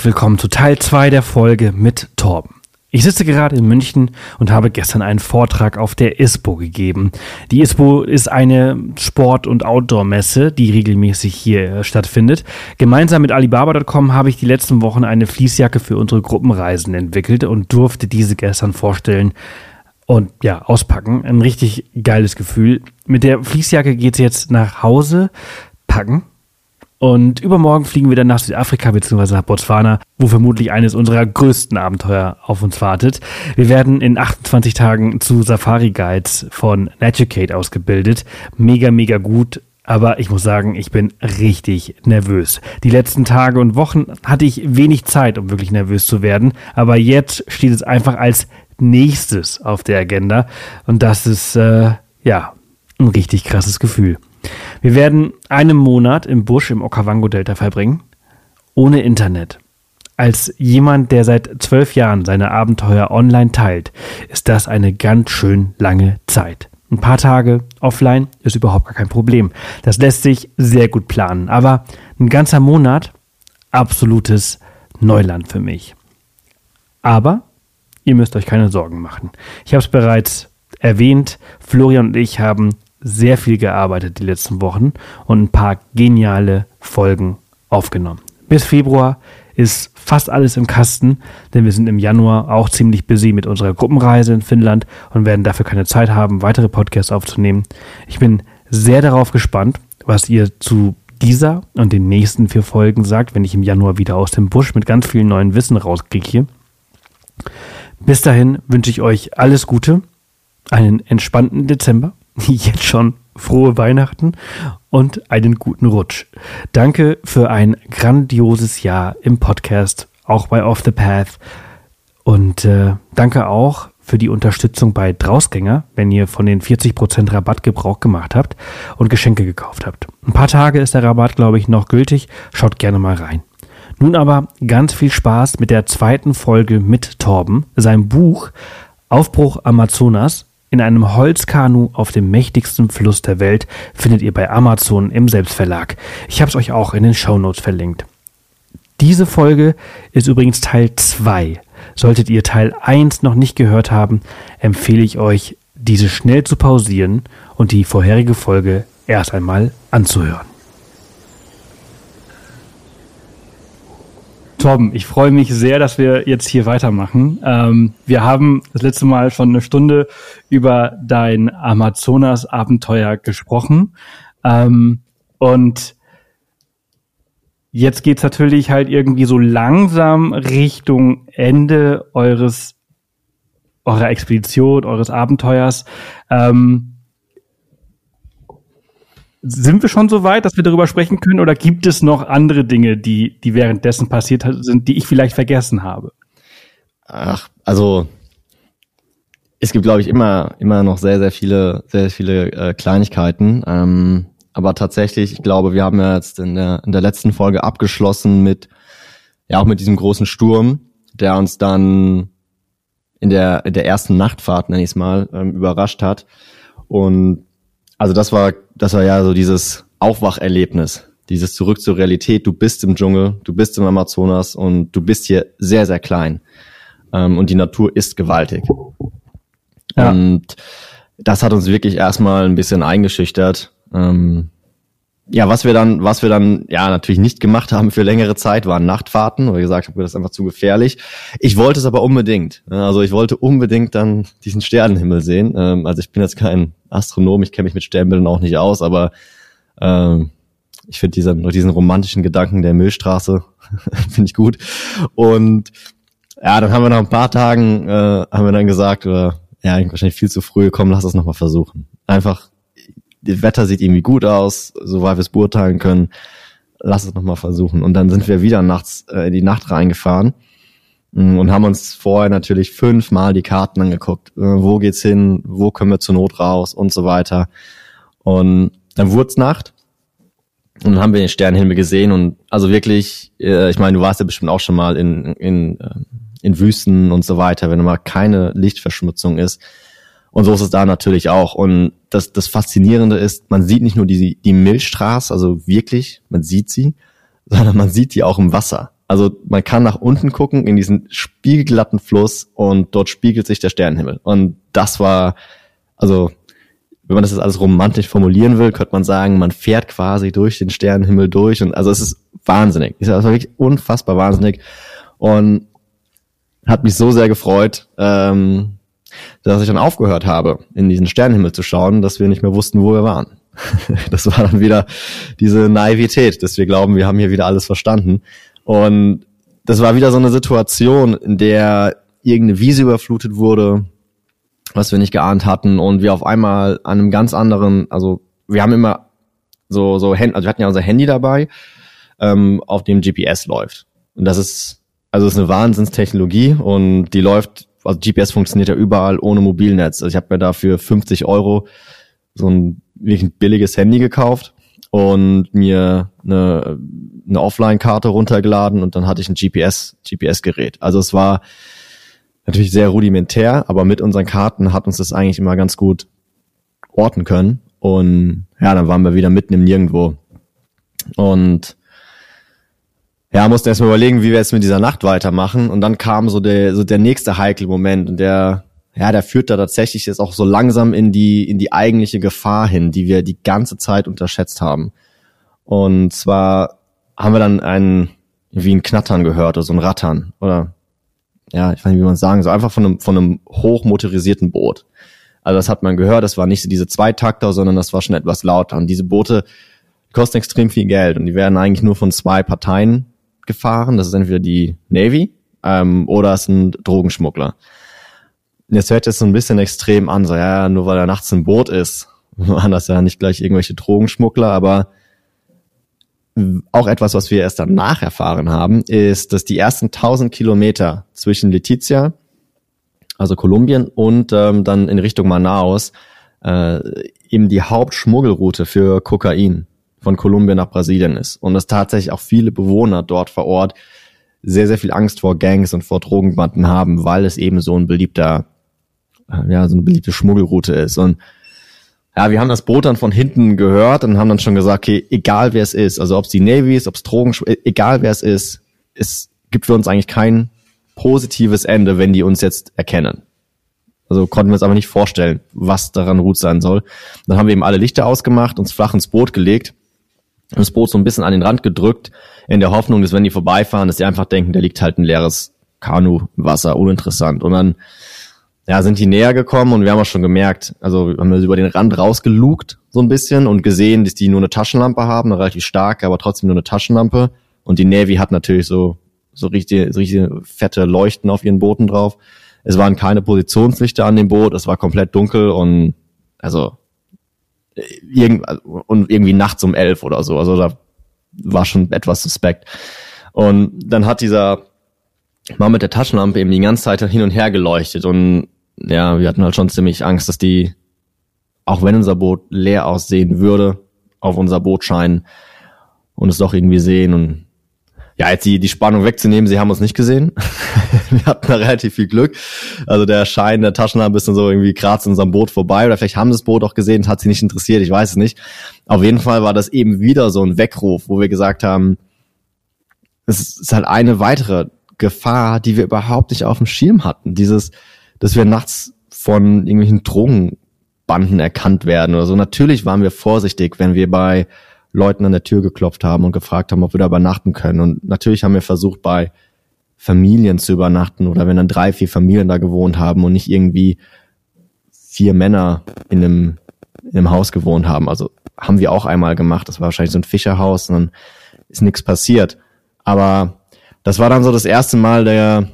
Herzlich willkommen zu Teil 2 der Folge mit Torben. Ich sitze gerade in München und habe gestern einen Vortrag auf der ISPO gegeben. Die ISPO ist eine Sport- und Outdoor-Messe, die regelmäßig hier äh, stattfindet. Gemeinsam mit Alibaba.com habe ich die letzten Wochen eine Fließjacke für unsere Gruppenreisen entwickelt und durfte diese gestern vorstellen und ja, auspacken. Ein richtig geiles Gefühl. Mit der Fließjacke geht es jetzt nach Hause, packen und übermorgen fliegen wir dann nach Südafrika bzw. nach Botswana, wo vermutlich eines unserer größten Abenteuer auf uns wartet. Wir werden in 28 Tagen zu Safari Guides von Naturecate ausgebildet. Mega, mega gut. Aber ich muss sagen, ich bin richtig nervös. Die letzten Tage und Wochen hatte ich wenig Zeit, um wirklich nervös zu werden. Aber jetzt steht es einfach als nächstes auf der Agenda. Und das ist, äh, ja, ein richtig krasses Gefühl. Wir werden einen Monat im Busch im Okavango-Delta verbringen, ohne Internet. Als jemand, der seit zwölf Jahren seine Abenteuer online teilt, ist das eine ganz schön lange Zeit. Ein paar Tage offline ist überhaupt gar kein Problem. Das lässt sich sehr gut planen. Aber ein ganzer Monat, absolutes Neuland für mich. Aber ihr müsst euch keine Sorgen machen. Ich habe es bereits erwähnt, Florian und ich haben sehr viel gearbeitet die letzten Wochen und ein paar geniale Folgen aufgenommen. Bis Februar ist fast alles im Kasten, denn wir sind im Januar auch ziemlich busy mit unserer Gruppenreise in Finnland und werden dafür keine Zeit haben, weitere Podcasts aufzunehmen. Ich bin sehr darauf gespannt, was ihr zu dieser und den nächsten vier Folgen sagt, wenn ich im Januar wieder aus dem Busch mit ganz viel neuen Wissen rauskriege. Bis dahin wünsche ich euch alles Gute, einen entspannten Dezember jetzt schon frohe Weihnachten und einen guten Rutsch. Danke für ein grandioses Jahr im Podcast, auch bei Off the Path. Und äh, danke auch für die Unterstützung bei Drausgänger, wenn ihr von den 40% Rabatt Gebrauch gemacht habt und Geschenke gekauft habt. Ein paar Tage ist der Rabatt, glaube ich, noch gültig. Schaut gerne mal rein. Nun aber ganz viel Spaß mit der zweiten Folge mit Torben, seinem Buch Aufbruch Amazonas, in einem Holzkanu auf dem mächtigsten Fluss der Welt findet ihr bei Amazon im Selbstverlag. Ich habe es euch auch in den Shownotes verlinkt. Diese Folge ist übrigens Teil 2. Solltet ihr Teil 1 noch nicht gehört haben, empfehle ich euch, diese schnell zu pausieren und die vorherige Folge erst einmal anzuhören. Torben, ich freue mich sehr, dass wir jetzt hier weitermachen. Ähm, wir haben das letzte Mal schon eine Stunde über dein Amazonas-Abenteuer gesprochen. Ähm, und jetzt geht's natürlich halt irgendwie so langsam Richtung Ende eures eurer Expedition, eures Abenteuers. Ähm, sind wir schon so weit, dass wir darüber sprechen können oder gibt es noch andere Dinge, die, die währenddessen passiert sind, die ich vielleicht vergessen habe? Ach, also es gibt, glaube ich, immer, immer noch sehr, sehr viele, sehr viele äh, Kleinigkeiten. Ähm, aber tatsächlich, ich glaube, wir haben ja jetzt in der, in der letzten Folge abgeschlossen mit, ja, auch mit diesem großen Sturm, der uns dann in der, in der ersten Nachtfahrt, nenne ich es mal, ähm, überrascht hat. Und also das war, das war ja so dieses Aufwacherlebnis, dieses Zurück zur Realität. Du bist im Dschungel, du bist im Amazonas und du bist hier sehr, sehr klein. Ähm, und die Natur ist gewaltig. Ja. Und das hat uns wirklich erstmal ein bisschen eingeschüchtert. Ähm, ja, was wir dann, was wir dann ja natürlich nicht gemacht haben für längere Zeit, waren Nachtfahrten, weil ich gesagt habe, das ist einfach zu gefährlich. Ich wollte es aber unbedingt. Also ich wollte unbedingt dann diesen Sternenhimmel sehen. Ähm, also ich bin jetzt kein Astronom, ich kenne mich mit Sternbildern auch nicht aus, aber ähm, ich finde diesen, diesen romantischen Gedanken der Milchstraße finde ich gut. Und ja, dann haben wir nach ein paar Tagen äh, haben wir dann gesagt, oder ja, wahrscheinlich viel zu früh, komm, lass es nochmal versuchen. Einfach das Wetter sieht irgendwie gut aus, soweit wir es beurteilen können. Lass es nochmal versuchen. Und dann sind wir wieder nachts äh, in die Nacht reingefahren mm, und haben uns vorher natürlich fünfmal die Karten angeguckt. Äh, wo geht's hin? Wo können wir zur Not raus? Und so weiter. Und dann wurde es Nacht. Und dann haben wir den Sternenhimmel gesehen und also wirklich, äh, ich meine, du warst ja bestimmt auch schon mal in, in, äh, in Wüsten und so weiter, wenn mal keine Lichtverschmutzung ist und so ist es da natürlich auch. Und das, das Faszinierende ist, man sieht nicht nur die, die Milchstraße, also wirklich, man sieht sie, sondern man sieht die auch im Wasser. Also man kann nach unten gucken in diesen spiegelglatten Fluss und dort spiegelt sich der Sternenhimmel. Und das war, also wenn man das jetzt alles romantisch formulieren will, könnte man sagen, man fährt quasi durch den Sternenhimmel durch und also es ist wahnsinnig. Es ist wirklich unfassbar wahnsinnig und hat mich so sehr gefreut, ähm, dass ich dann aufgehört habe, in diesen Sternenhimmel zu schauen, dass wir nicht mehr wussten, wo wir waren. das war dann wieder diese Naivität, dass wir glauben, wir haben hier wieder alles verstanden. Und das war wieder so eine Situation, in der irgendeine Wiese überflutet wurde, was wir nicht geahnt hatten und wir auf einmal an einem ganz anderen, also wir haben immer so, so, also wir hatten ja unser Handy dabei, ähm, auf dem GPS läuft. Und das ist, also das ist eine Wahnsinnstechnologie und die läuft, also GPS funktioniert ja überall ohne Mobilnetz. Also ich habe mir dafür 50 Euro so ein wirklich ein billiges Handy gekauft und mir eine, eine Offline-Karte runtergeladen und dann hatte ich ein GPS, GPS-Gerät. Also es war natürlich sehr rudimentär, aber mit unseren Karten hat uns das eigentlich immer ganz gut orten können. Und ja, dann waren wir wieder mitten im Nirgendwo. Und ja, mussten erstmal überlegen, wie wir jetzt mit dieser Nacht weitermachen. Und dann kam so der, so der nächste heikle Moment und der, ja, der führt da tatsächlich jetzt auch so langsam in die, in die eigentliche Gefahr hin, die wir die ganze Zeit unterschätzt haben. Und zwar haben wir dann einen, wie ein Knattern gehört oder so ein Rattern oder, ja, ich weiß nicht, wie man sagen, so einfach von einem, von einem hochmotorisierten Boot. Also das hat man gehört, das war nicht so diese Zweitakter, sondern das war schon etwas lauter. Und diese Boote kosten extrem viel Geld und die werden eigentlich nur von zwei Parteien gefahren. Das ist entweder die Navy ähm, oder es sind Drogenschmuggler. Jetzt hört es so ein bisschen extrem an, so ja, nur weil er nachts ein Boot ist, waren das ja nicht gleich irgendwelche Drogenschmuggler, aber auch etwas, was wir erst danach erfahren haben, ist, dass die ersten 1000 Kilometer zwischen Letizia, also Kolumbien, und ähm, dann in Richtung Manaus äh, eben die Hauptschmuggelroute für Kokain von Kolumbien nach Brasilien ist. Und dass tatsächlich auch viele Bewohner dort vor Ort sehr, sehr viel Angst vor Gangs und vor Drogenbanden haben, weil es eben so ein beliebter, äh, ja, so eine beliebte Schmuggelroute ist. Und ja, wir haben das Boot dann von hinten gehört und haben dann schon gesagt, okay, egal wer es ist, also ob es die Navy ist, ob es Drogen, e-, egal wer es ist, es gibt für uns eigentlich kein positives Ende, wenn die uns jetzt erkennen. Also konnten wir uns aber nicht vorstellen, was daran gut sein soll. Dann haben wir eben alle Lichter ausgemacht, uns flach ins Boot gelegt, das Boot so ein bisschen an den Rand gedrückt, in der Hoffnung, dass wenn die vorbeifahren, dass sie einfach denken, da liegt halt ein leeres Kanu, Wasser, uninteressant. Und dann ja, sind die näher gekommen und wir haben auch schon gemerkt, also wir haben über den Rand rausgelugt so ein bisschen und gesehen, dass die nur eine Taschenlampe haben, eine relativ starke, aber trotzdem nur eine Taschenlampe. Und die Navy hat natürlich so so richtig, so richtig fette Leuchten auf ihren Booten drauf. Es waren keine Positionslichter an dem Boot, es war komplett dunkel und also und irgendwie nachts um elf oder so. Also da war schon etwas suspekt. Und dann hat dieser Mann mit der Taschenlampe eben die ganze Zeit hin und her geleuchtet und ja, wir hatten halt schon ziemlich Angst, dass die, auch wenn unser Boot leer aussehen würde, auf unser Boot scheinen und es doch irgendwie sehen und ja, jetzt die, die Spannung wegzunehmen, sie haben uns nicht gesehen. wir hatten da relativ viel Glück. Also der Schein der Taschenlampe ist dann so irgendwie kratzt in unserem Boot vorbei oder vielleicht haben sie das Boot auch gesehen, hat sie nicht interessiert, ich weiß es nicht. Auf jeden Fall war das eben wieder so ein Weckruf, wo wir gesagt haben, es ist halt eine weitere Gefahr, die wir überhaupt nicht auf dem Schirm hatten. Dieses, dass wir nachts von irgendwelchen Drogenbanden erkannt werden oder so. Natürlich waren wir vorsichtig, wenn wir bei Leuten an der Tür geklopft haben und gefragt haben, ob wir da übernachten können. Und natürlich haben wir versucht, bei Familien zu übernachten oder wenn dann drei, vier Familien da gewohnt haben und nicht irgendwie vier Männer in einem, in einem Haus gewohnt haben. Also haben wir auch einmal gemacht. Das war wahrscheinlich so ein Fischerhaus und dann ist nichts passiert. Aber das war dann so das erste Mal der,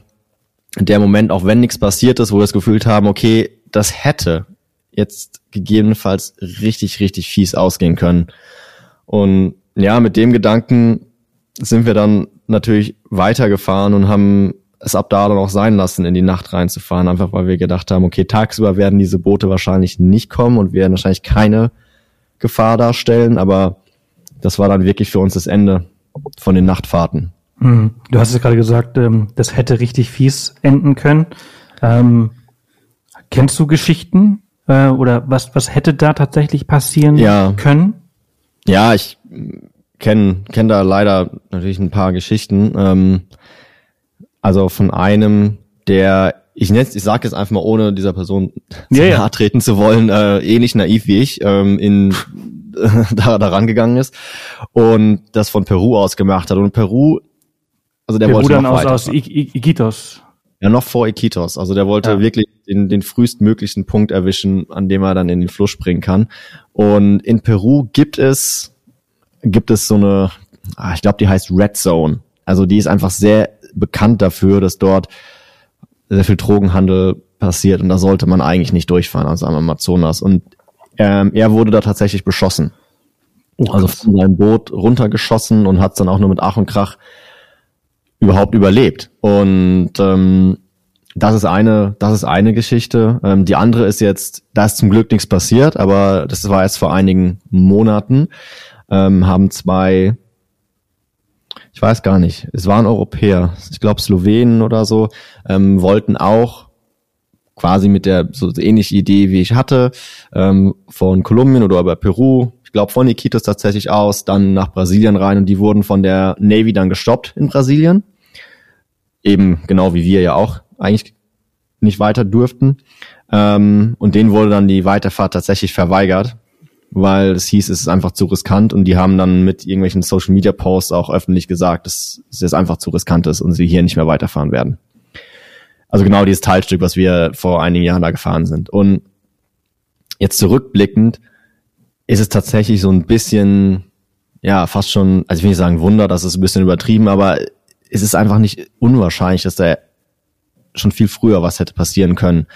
der Moment, auch wenn nichts passiert ist, wo wir das gefühlt haben, okay, das hätte jetzt gegebenenfalls richtig, richtig fies ausgehen können. Und ja, mit dem Gedanken sind wir dann natürlich weitergefahren und haben es ab da dann auch sein lassen, in die Nacht reinzufahren, einfach weil wir gedacht haben, okay, tagsüber werden diese Boote wahrscheinlich nicht kommen und werden wahrscheinlich keine Gefahr darstellen, aber das war dann wirklich für uns das Ende von den Nachtfahrten. Hm. Du hast es gerade gesagt, ähm, das hätte richtig fies enden können. Ähm, kennst du Geschichten äh, oder was, was hätte da tatsächlich passieren ja. können? Ja, ich, kenne kenn da leider natürlich ein paar Geschichten. Ähm, also von einem, der ich nenne, ich sage jetzt einfach mal, ohne dieser Person ja, zu ja. nahe treten zu wollen, äh, ähnlich naiv wie ich, ähm, in da, da rangegangen ist und das von Peru aus gemacht hat. Und Peru, also der Peru wollte dann noch aus, weiter. aus I- I- Iquitos. Ja, noch vor Iquitos. Also der wollte Ja. wirklich den, den frühestmöglichen Punkt erwischen, an dem er dann in den Fluss springen kann. Und in Peru gibt es, gibt es so eine, ah, ich glaube, die heißt Red Zone. Also die ist einfach sehr bekannt dafür, dass dort sehr viel Drogenhandel passiert und da sollte man eigentlich nicht durchfahren, also am Amazonas. Und ähm, er wurde da tatsächlich beschossen. Oh, Also von seinem Boot runtergeschossen und hat es dann auch nur mit Ach und Krach überhaupt überlebt. Und ähm, das ist eine, das ist eine Geschichte. Ähm, die andere ist jetzt, da ist zum Glück nichts passiert, aber das war erst vor einigen Monaten. Ähm, haben zwei, ich weiß gar nicht, es waren Europäer, ich glaube Slowenen oder so, ähm, wollten auch quasi mit der so ähnliche Idee wie ich hatte, ähm, von Kolumbien oder über Peru, ich glaube von Iquitos tatsächlich aus, dann nach Brasilien rein und die wurden von der Navy dann gestoppt in Brasilien. Eben genau wie wir ja auch eigentlich nicht weiter durften. Ähm, und denen wurde dann die Weiterfahrt tatsächlich verweigert, weil es hieß, es ist einfach zu riskant und die haben dann mit irgendwelchen Social Media Posts auch öffentlich gesagt, dass es jetzt einfach zu riskant ist und sie hier nicht mehr weiterfahren werden. Also genau dieses Teilstück, was wir vor einigen Jahren da gefahren sind. Und jetzt zurückblickend ist es tatsächlich so ein bisschen, ja, fast schon, also ich will nicht sagen Wunder, das ist ein bisschen übertrieben, aber es ist einfach nicht unwahrscheinlich, dass da schon viel früher was hätte passieren können,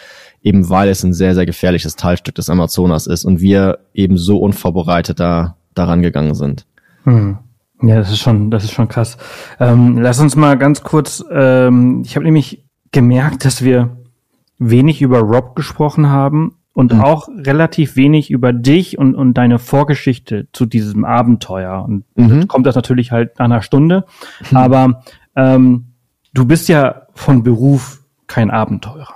eben weil es ein sehr, sehr gefährliches Teilstück des Amazonas ist und wir eben so unvorbereitet da daran gegangen sind. Hm. Ja, das ist schon, das ist schon krass. Ähm, lass uns mal ganz kurz. Ähm, ich habe nämlich gemerkt, dass wir wenig über Rob gesprochen haben und Mhm. auch relativ wenig über dich und, und deine Vorgeschichte zu diesem Abenteuer. Und Mhm. kommt das natürlich halt nach einer Stunde. Aber ähm, du bist ja von Beruf kein Abenteurer,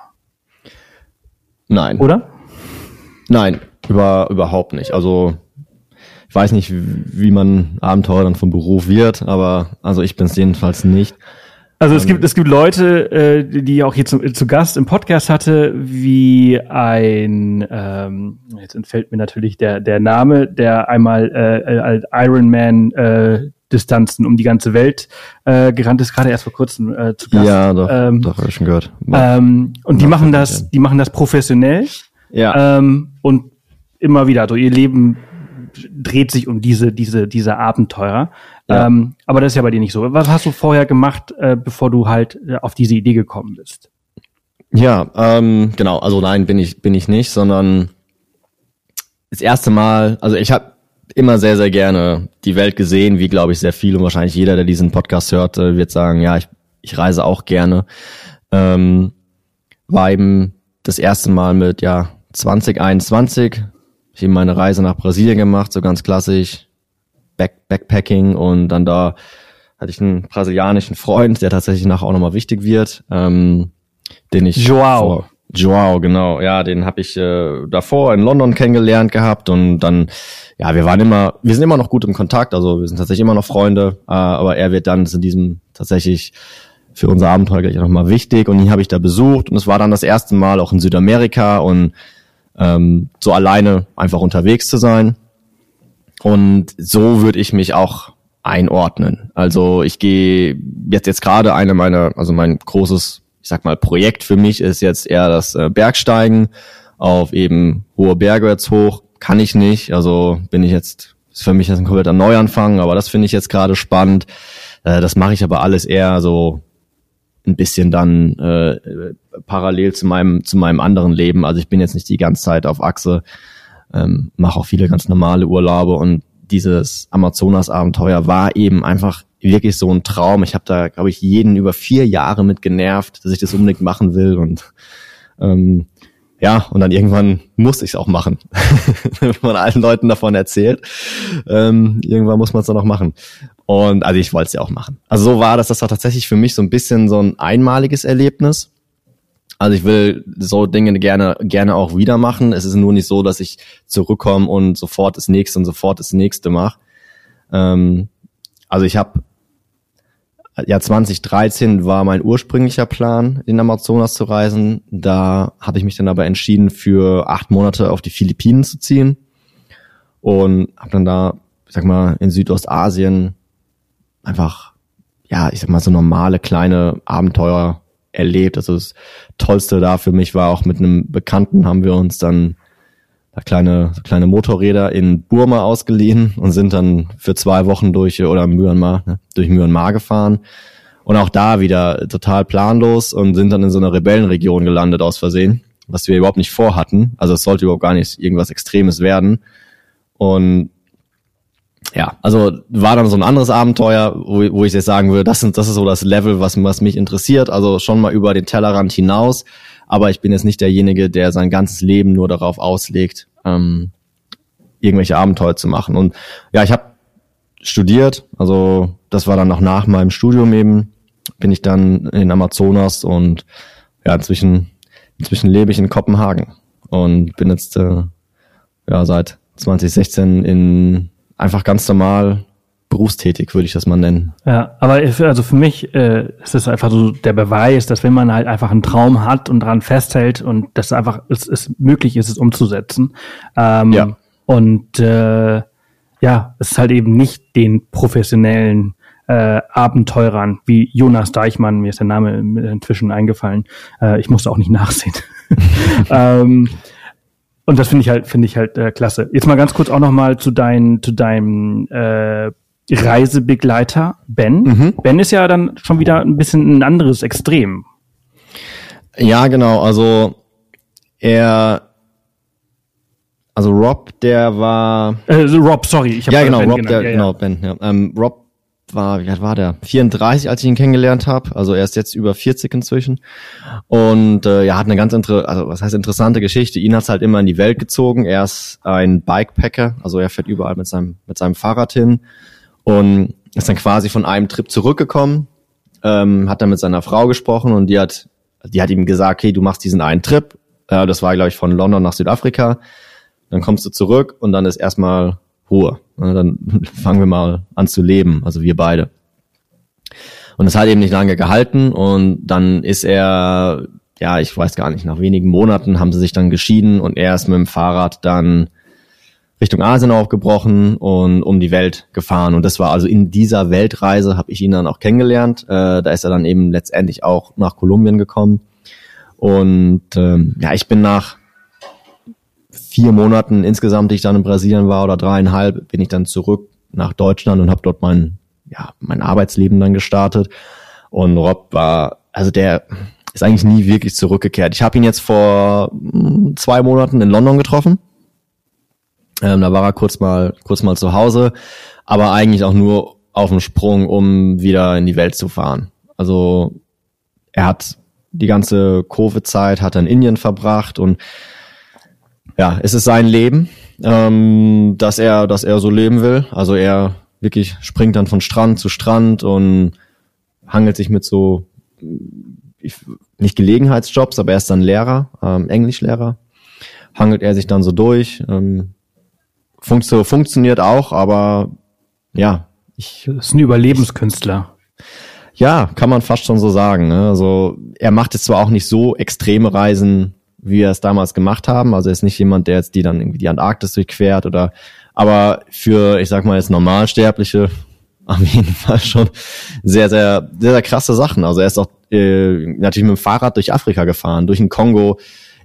Nein. oder? Nein, über, überhaupt nicht. Also ich weiß nicht, wie man Abenteurer dann vom Beruf wird, aber also ich bin es jedenfalls nicht. Also es gibt es gibt Leute, äh, die auch hier zu, zu Gast im Podcast hatte, wie ein ähm, jetzt entfällt mir natürlich der der Name, der einmal äh, als Ironman äh, Distanzen um die ganze Welt äh, gerannt ist, gerade erst vor kurzem äh, zu Gast. Ja, doch, ähm, doch, habe ich schon gehört. Ähm, und die machen das, die machen das professionell ja, ähm, und immer wieder. Also ihr Leben dreht sich um diese, diese, diese Abenteurer. Ja. Ähm, aber das ist ja bei dir nicht so. Was hast du vorher gemacht, äh, bevor du halt äh, auf diese Idee gekommen bist? ja, ähm, genau. Also nein, bin ich bin ich nicht, sondern das erste Mal. Also ich habe immer sehr sehr gerne die Welt gesehen, wie glaube ich sehr viel und wahrscheinlich jeder, der diesen Podcast hört, äh, wird sagen, ja, ich ich reise auch gerne. Ähm, war eben das erste Mal mit ja 2021 ich eben meine Reise nach Brasilien gemacht, so ganz klassisch Back Backpacking und dann da hatte ich einen brasilianischen Freund, der tatsächlich nachher auch nochmal wichtig wird, ähm, den ich Joao. vor- Joao, genau, ja, den habe ich äh, davor in London kennengelernt gehabt und dann, ja, wir waren immer, wir sind immer noch gut im Kontakt, also wir sind tatsächlich immer noch Freunde, äh, aber er wird dann in diesem tatsächlich für unser Abenteuer gleich nochmal wichtig und ihn habe ich da besucht und es war dann das erste Mal auch in Südamerika und ähm, so alleine einfach unterwegs zu sein. Und so würde ich mich auch einordnen. Also ich gehe jetzt jetzt gerade eine meiner, also mein großes, ich sag mal, Projekt für mich ist jetzt eher das äh, Bergsteigen auf eben hohe Berge jetzt hoch. Kann ich nicht. Also bin ich jetzt, ist für mich jetzt ein kompletter Neuanfang, aber das finde ich jetzt gerade spannend. Äh, das mache ich aber alles eher so ein bisschen dann äh, parallel zu meinem zu meinem anderen Leben. Also ich bin jetzt nicht die ganze Zeit auf Achse, ähm, mache auch viele ganz normale Urlaube und dieses Amazonas-Abenteuer war eben einfach wirklich so ein Traum. Ich habe da, glaube ich, jeden über vier Jahre mit genervt, dass ich das unbedingt machen will und ähm, ja, und dann irgendwann musste ich es auch machen. Wenn man allen Leuten davon erzählt, ähm, irgendwann muss man es dann auch machen. Und also ich wollte es ja auch machen. Also so war das, das war tatsächlich für mich so ein bisschen so ein einmaliges Erlebnis. Also ich will so Dinge gerne, gerne auch wieder machen. Es ist nur nicht so, dass ich zurückkomme und sofort das nächste und sofort das nächste mache. Ähm, also ich habe ja 2013 war mein ursprünglicher Plan, in Amazonas zu reisen. Da habe ich mich dann aber entschieden, für acht Monate auf die Philippinen zu ziehen und habe dann da, ich sag mal, in Südostasien einfach, ja, ich sag mal, so normale kleine Abenteuer erlebt. Also das Tollste da für mich war auch mit einem Bekannten haben wir uns dann da kleine, kleine Motorräder in Burma ausgeliehen und sind dann für zwei Wochen durch, oder Myanmar, ne, durch Myanmar gefahren. Und auch da wieder total planlos und sind dann in so einer Rebellenregion gelandet aus Versehen, was wir überhaupt nicht vorhatten. Also es sollte überhaupt gar nicht irgendwas Extremes werden. Und ja, also war dann so ein anderes Abenteuer, wo, wo ich jetzt sagen würde, das, sind, das ist so das Level, was, was mich interessiert. Also schon mal über den Tellerrand hinaus. Aber ich bin jetzt nicht derjenige, der sein ganzes Leben nur darauf auslegt, ähm, irgendwelche Abenteuer zu machen. Und ja, ich habe studiert, also das war dann noch nach meinem Studium eben, bin ich dann in Amazonas und ja, inzwischen, inzwischen lebe ich in Kopenhagen und bin jetzt äh, ja seit 2016 in einfach ganz normal berufstätig, würde ich das mal nennen. Ja, aber also für mich äh, ist es einfach so der Beweis, dass wenn man halt einfach einen Traum hat und daran festhält und dass einfach es, es möglich ist, es umzusetzen. Ähm, ja. Und äh, ja, es ist halt eben nicht den professionellen äh, Abenteurern wie Jonas Deichmann, mir ist der Name inzwischen eingefallen. Äh, ich musste auch nicht nachsehen. ähm, und das finde ich halt, finde ich halt äh, klasse. Jetzt mal ganz kurz auch noch mal zu dein, zu deinem äh, Reisebegleiter Ben. Mhm. Ben ist ja dann schon wieder ein bisschen ein anderes Extrem. Ja, genau. Also er, also Rob, der war. Äh, Rob, sorry, ich habe ja genau, ben Rob, der, ja, genau ja. Ben. Ja. Ähm, Rob war, wie alt war der? 34, als ich ihn kennengelernt habe. Also er ist jetzt über 40 inzwischen. Und äh, er hat eine ganz inter also was heißt interessante Geschichte. Ihn hat's halt immer in die Welt gezogen. Er ist ein Bikepacker, also er fährt überall mit seinem mit seinem Fahrrad hin und ist dann quasi von einem Trip zurückgekommen, ähm, hat dann mit seiner Frau gesprochen und die hat, die hat ihm gesagt, okay, du machst diesen einen Trip, äh, das war, glaube ich, von London nach Südafrika, dann kommst du zurück und dann ist erstmal Ruhe. Und dann fangen wir mal an zu leben, also wir beide. Und es hat eben nicht lange gehalten und dann ist er, ja, ich weiß gar nicht, nach wenigen Monaten haben sie sich dann geschieden und er ist mit dem Fahrrad dann Richtung Asien aufgebrochen und um die Welt gefahren. Und das war also in dieser Weltreise, habe ich ihn dann auch kennengelernt. Äh, da ist er dann eben letztendlich auch nach Kolumbien gekommen. Und ähm, ja, ich bin nach vier Monaten insgesamt, die ich dann in Brasilien war, oder dreieinhalb, bin ich dann zurück nach Deutschland und habe dort mein, ja, mein Arbeitsleben dann gestartet. Und Rob war, also der ist eigentlich nie wirklich zurückgekehrt. Ich habe ihn jetzt vor hm, zwei Monaten in London getroffen ähm, da war er kurz mal, kurz mal zu Hause, aber eigentlich auch nur auf dem Sprung, um wieder in die Welt zu fahren. Also er hat die ganze Covid-Zeit hat er in Indien verbracht und ja, es ist sein Leben, ähm, dass er, dass er so leben will. Also er wirklich springt dann von Strand zu Strand und hangelt sich mit so nicht Gelegenheitsjobs, aber er ist dann Lehrer, ähm, Englischlehrer, hangelt er sich dann so durch, ähm, Funktio funktioniert auch, aber ja. Ich, das ist ein Überlebenskünstler. Ja, kann man fast schon so sagen. Ne? Also er macht jetzt zwar auch nicht so extreme Reisen, wie wir es damals gemacht haben. Also er ist nicht jemand, der jetzt die dann irgendwie die Antarktis durchquert oder aber für, ich sag mal jetzt Normalsterbliche, auf jeden Fall schon sehr, sehr, sehr, sehr krasse Sachen. Also er ist auch äh, natürlich mit dem Fahrrad durch Afrika gefahren, durch den Kongo,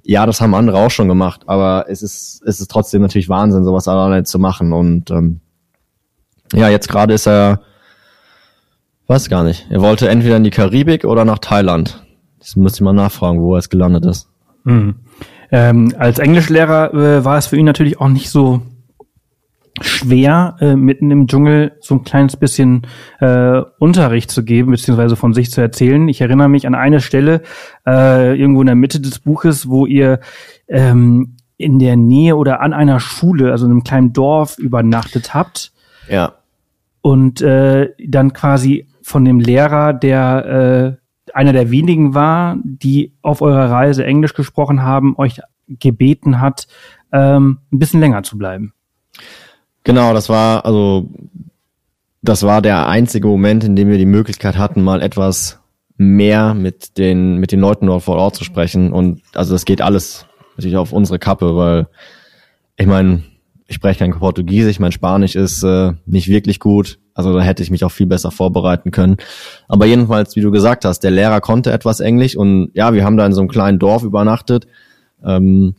ja, das haben andere auch schon gemacht, aber es ist, es ist trotzdem natürlich Wahnsinn, sowas alleine zu machen. Und ähm, ja, jetzt gerade ist er, weiß gar nicht, er wollte entweder in die Karibik oder nach Thailand. Das müsste ich mal nachfragen, wo er jetzt gelandet ist. Mhm. Ähm, als Englischlehrer äh, war es für ihn natürlich auch nicht so schwer, äh, mitten im Dschungel so ein kleines bisschen äh, Unterricht zu geben, beziehungsweise von sich zu erzählen. Ich erinnere mich an eine Stelle äh, irgendwo in der Mitte des Buches, wo ihr ähm, in der Nähe oder an einer Schule, also in einem kleinen Dorf, übernachtet habt. Ja. Und äh, dann quasi von dem Lehrer, der äh, einer der wenigen war, die auf eurer Reise Englisch gesprochen haben, euch gebeten hat, ähm, ein bisschen länger zu bleiben. Genau, das war, also das war der einzige Moment, in dem wir die Möglichkeit hatten, mal etwas mehr mit den, mit den Leuten dort vor Ort zu sprechen. Und also das geht alles natürlich auf unsere Kappe, weil ich meine, ich spreche kein Portugiesisch, mein Spanisch ist äh, nicht wirklich gut. Also da hätte ich mich auch viel besser vorbereiten können. Aber jedenfalls, wie du gesagt hast, der Lehrer konnte etwas Englisch und ja, wir haben da in so einem kleinen Dorf übernachtet. Ähm,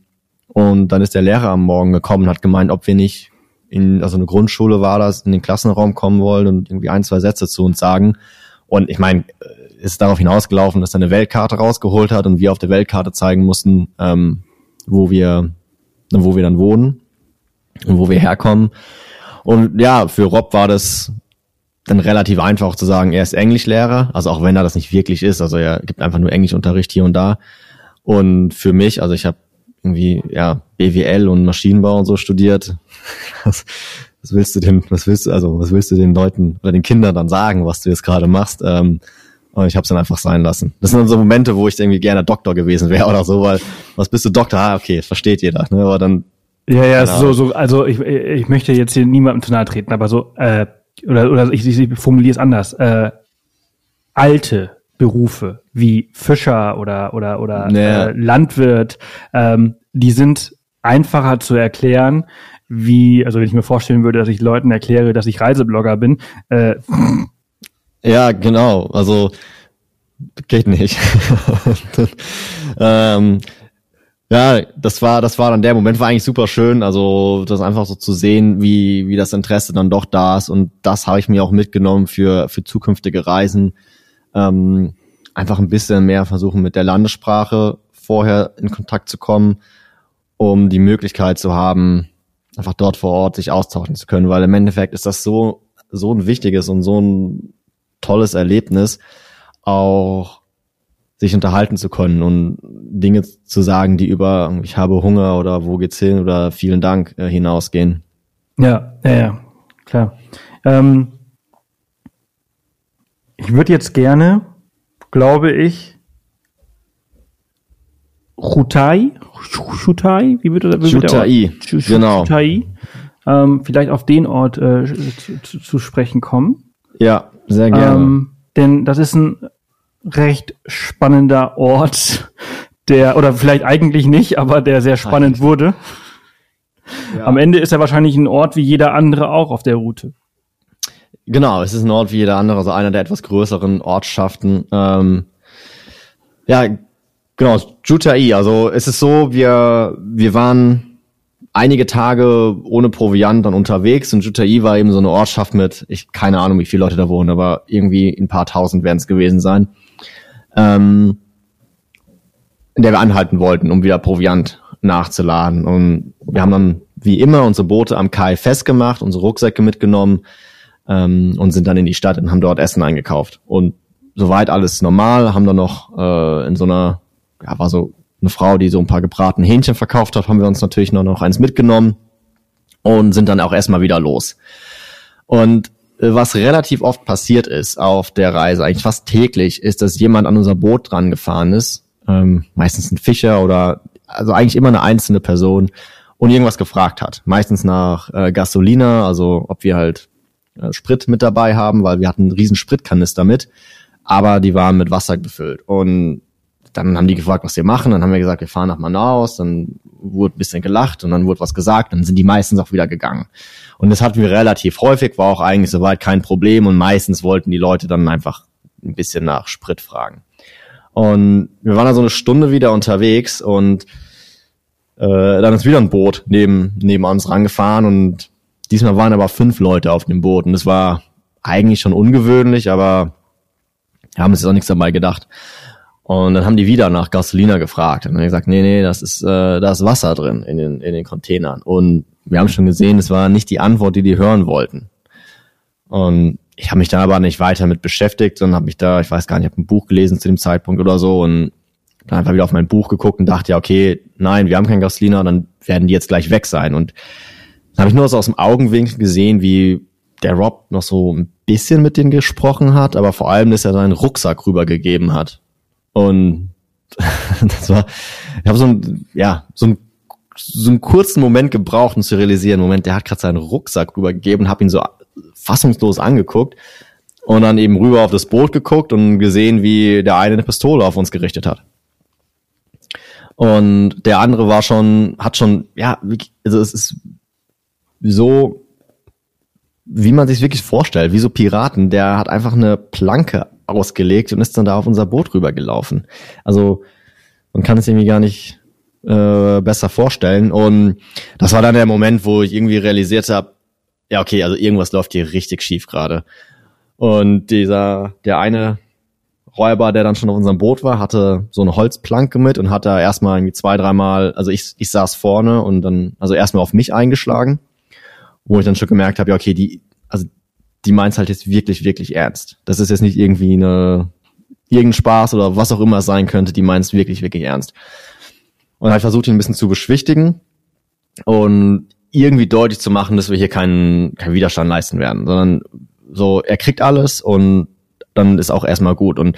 und dann ist der Lehrer am Morgen gekommen und hat gemeint, ob wir nicht in, also eine Grundschule war das, in den Klassenraum kommen wollen und irgendwie ein, zwei Sätze zu uns sagen. Und ich meine, ist darauf hinausgelaufen, dass er eine Weltkarte rausgeholt hat und wir auf der Weltkarte zeigen mussten, ähm, wo wir, wo wir dann wohnen und wo wir herkommen. Und ja, für Rob war das dann relativ einfach zu sagen, er ist Englischlehrer, also auch wenn er das nicht wirklich ist, also er gibt einfach nur Englischunterricht hier und da. Und für mich, also ich habe irgendwie ja BWL und Maschinenbau und so studiert. Was, was willst du denn, was willst du, also was willst du den Leuten oder den Kindern dann sagen, was du jetzt gerade machst? Ähm, und ich habe es dann einfach sein lassen. Das sind dann so Momente, wo ich irgendwie gerne Doktor gewesen wäre oder so, weil was bist du Doktor? Ah, okay, versteht jeder. Ne? Aber dann ja, ja, genau. so, so, also ich, ich möchte jetzt hier niemandem zu nahe treten, aber so, äh, oder, oder ich, ich formuliere es anders, äh, alte Berufe wie Fischer oder, oder, oder ja. äh, Landwirt, ähm, die sind einfacher zu erklären, wie, also wenn ich mir vorstellen würde, dass ich Leuten erkläre, dass ich Reiseblogger bin. Äh, ja, genau, also geht nicht. ähm, ja, das war, das war dann der Moment, war eigentlich super schön. Also, das einfach so zu sehen, wie, wie das Interesse dann doch da ist. Und das habe ich mir auch mitgenommen für, für zukünftige Reisen. Ähm, einfach ein bisschen mehr versuchen, mit der Landessprache vorher in Kontakt zu kommen, um die Möglichkeit zu haben, einfach dort vor Ort sich austauschen zu können. Weil im Endeffekt ist das so, so ein wichtiges und so ein tolles Erlebnis, auch sich unterhalten zu können und Dinge zu sagen, die über ich habe Hunger oder wo geht's hin oder vielen Dank äh, hinausgehen. Ja, ja, ja, klar. Ähm, ich würde jetzt gerne, glaube ich, Chutai, Chutai, wie wird das? Chutai, genau. Chutai, ähm, vielleicht auf den Ort äh, zu, zu, sprechen kommen. Ja, sehr gerne. Ähm, denn das ist ein recht spannender Ort, der, oder vielleicht eigentlich nicht, aber der sehr spannend wurde. Ja. Am Ende ist er wahrscheinlich ein Ort wie jeder andere auch auf der Route. Genau, es ist ein Ort wie jeder andere, also einer der etwas größeren Ortschaften. Ähm, ja, genau, Jutai. Also es ist so, wir, wir waren einige Tage ohne Proviant dann unterwegs und Jutai war eben so eine Ortschaft mit, ich keine Ahnung, wie viele Leute da wohnen, aber irgendwie ein paar tausend werden es gewesen sein ähm, in der wir anhalten wollten, um wieder Proviant nachzuladen. Und wir haben dann wie immer unsere Boote am Kai festgemacht, unsere Rucksäcke mitgenommen ähm, und sind dann in die Stadt und haben dort Essen eingekauft. Und soweit alles normal, haben dann noch äh, in so einer, ja, war so eine Frau, die so ein paar gebratene Hähnchen verkauft hat, haben wir uns natürlich noch, noch eins mitgenommen und sind dann auch erstmal wieder los. Und äh, was relativ oft passiert ist auf der Reise, eigentlich fast täglich, ist, dass jemand an unser Boot dran gefahren ist, ähm, meistens ein Fischer oder also eigentlich immer eine einzelne Person und irgendwas gefragt hat. Meistens nach äh, Gasolina, also ob wir halt Sprit mit dabei haben, weil wir hatten einen riesen Spritkanister mit, aber die waren mit Wasser gefüllt. Und dann haben die gefragt, was wir machen. Dann haben wir gesagt, wir fahren nach Manaus. Dann wurde ein bisschen gelacht und dann wurde was gesagt. Dann sind die meistens auch wieder gegangen. Und das hatten wir relativ häufig, war auch eigentlich soweit kein Problem und meistens wollten die Leute dann einfach ein bisschen nach Sprit fragen. Und wir waren da so eine Stunde wieder unterwegs und äh, dann ist wieder ein Boot neben, neben uns rangefahren und diesmal waren aber fünf Leute auf dem Boot und das war eigentlich schon ungewöhnlich, aber wir haben uns auch nichts dabei gedacht. Und dann haben die wieder nach Gasolina gefragt. Und dann haben gesagt, nee, nee, das ist, äh, da ist Wasser drin in den, in den Containern. Und wir haben schon gesehen, es war nicht die Antwort, die die hören wollten. Und ich habe mich da aber nicht weiter mit beschäftigt und habe mich da, ich weiß gar nicht, ich habe ein Buch gelesen zu dem Zeitpunkt oder so und dann einfach wieder auf mein Buch geguckt und dachte, ja, okay, nein, wir haben kein Gasolina, dann werden die jetzt gleich weg sein. Und habe ich nur so aus dem Augenwinkel gesehen, wie der Rob noch so ein bisschen mit denen gesprochen hat, aber vor allem, dass er seinen Rucksack rübergegeben hat. Und das war, ich habe so ein, ja, so ein so einen kurzen Moment gebraucht, um zu realisieren, Moment, der hat gerade seinen Rucksack rübergegeben habe ihn so fassungslos angeguckt und dann eben rüber auf das Boot geguckt und gesehen, wie der eine eine Pistole auf uns gerichtet hat. Und der andere war schon, hat schon, ja, also es ist so, wie man sich wirklich vorstellt, wie so Piraten, der hat einfach eine Planke ausgelegt und ist dann da auf unser Boot rübergelaufen. Also man kann es irgendwie gar nicht äh, besser vorstellen. Und das war dann der Moment, wo ich irgendwie realisiert habe, ja, okay, also irgendwas läuft hier richtig schief gerade. Und dieser, der eine Räuber, der dann schon auf unserem Boot war, hatte so eine Holzplanke mit und hat da erstmal irgendwie zwei, dreimal, also ich, ich saß vorne und dann, also erstmal auf mich eingeschlagen, wo ich dann schon gemerkt habe, ja, okay, die, also die meint's halt jetzt wirklich, wirklich ernst. Das ist jetzt nicht irgendwie eine, irgendein Spaß oder was auch immer sein könnte, die meint's wirklich, wirklich ernst. Und halt versucht ihn ein bisschen zu beschwichtigen und irgendwie deutlich zu machen, dass wir hier keinen, keinen Widerstand leisten werden, sondern so, er kriegt alles und dann ist auch erstmal gut. Und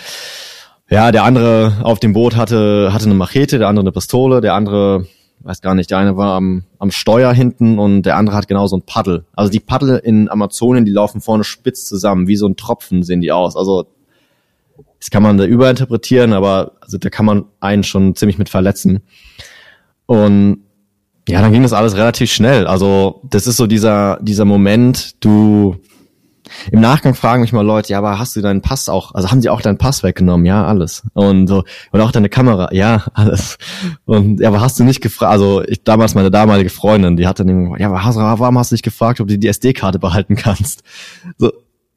ja, der andere auf dem Boot hatte, hatte eine Machete, der andere eine Pistole, der andere, weiß gar nicht, der eine war am, am Steuer hinten und der andere hat genau so ein Paddel. Also die Paddel in Amazonien, die laufen vorne spitz zusammen, wie so ein Tropfen sehen die aus. Also das kann man da überinterpretieren, aber also da kann man einen schon ziemlich mit verletzen. Und ja, dann ging das alles relativ schnell. Also das ist so dieser dieser Moment, du im Nachgang fragen mich mal Leute, ja, aber hast du deinen Pass auch, also haben sie auch deinen Pass weggenommen? Ja, alles. Und so, und auch deine Kamera, ja, alles. Und ja, aber hast du nicht gefragt, also ich damals meine damalige Freundin, die hatte dann, ja, aber hast, warum hast du nicht gefragt, ob du die SD-Karte behalten kannst? So,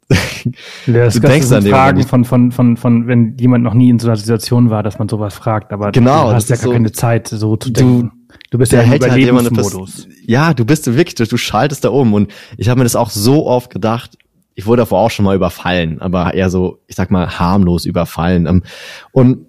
ja, das du denkst an Fragen von, von, von, von, wenn jemand noch nie in so einer Situation war, dass man sowas fragt, aber genau, du hast ja gar so, keine Zeit, so zu denken. Du bist ja im halt Überlebensmodus. Halt ja, du bist wirklich, du, du schaltest da um und ich habe mir das auch so oft gedacht, ich wurde davor auch schon mal überfallen, aber eher so, ich sag mal, harmlos überfallen. Ähm, und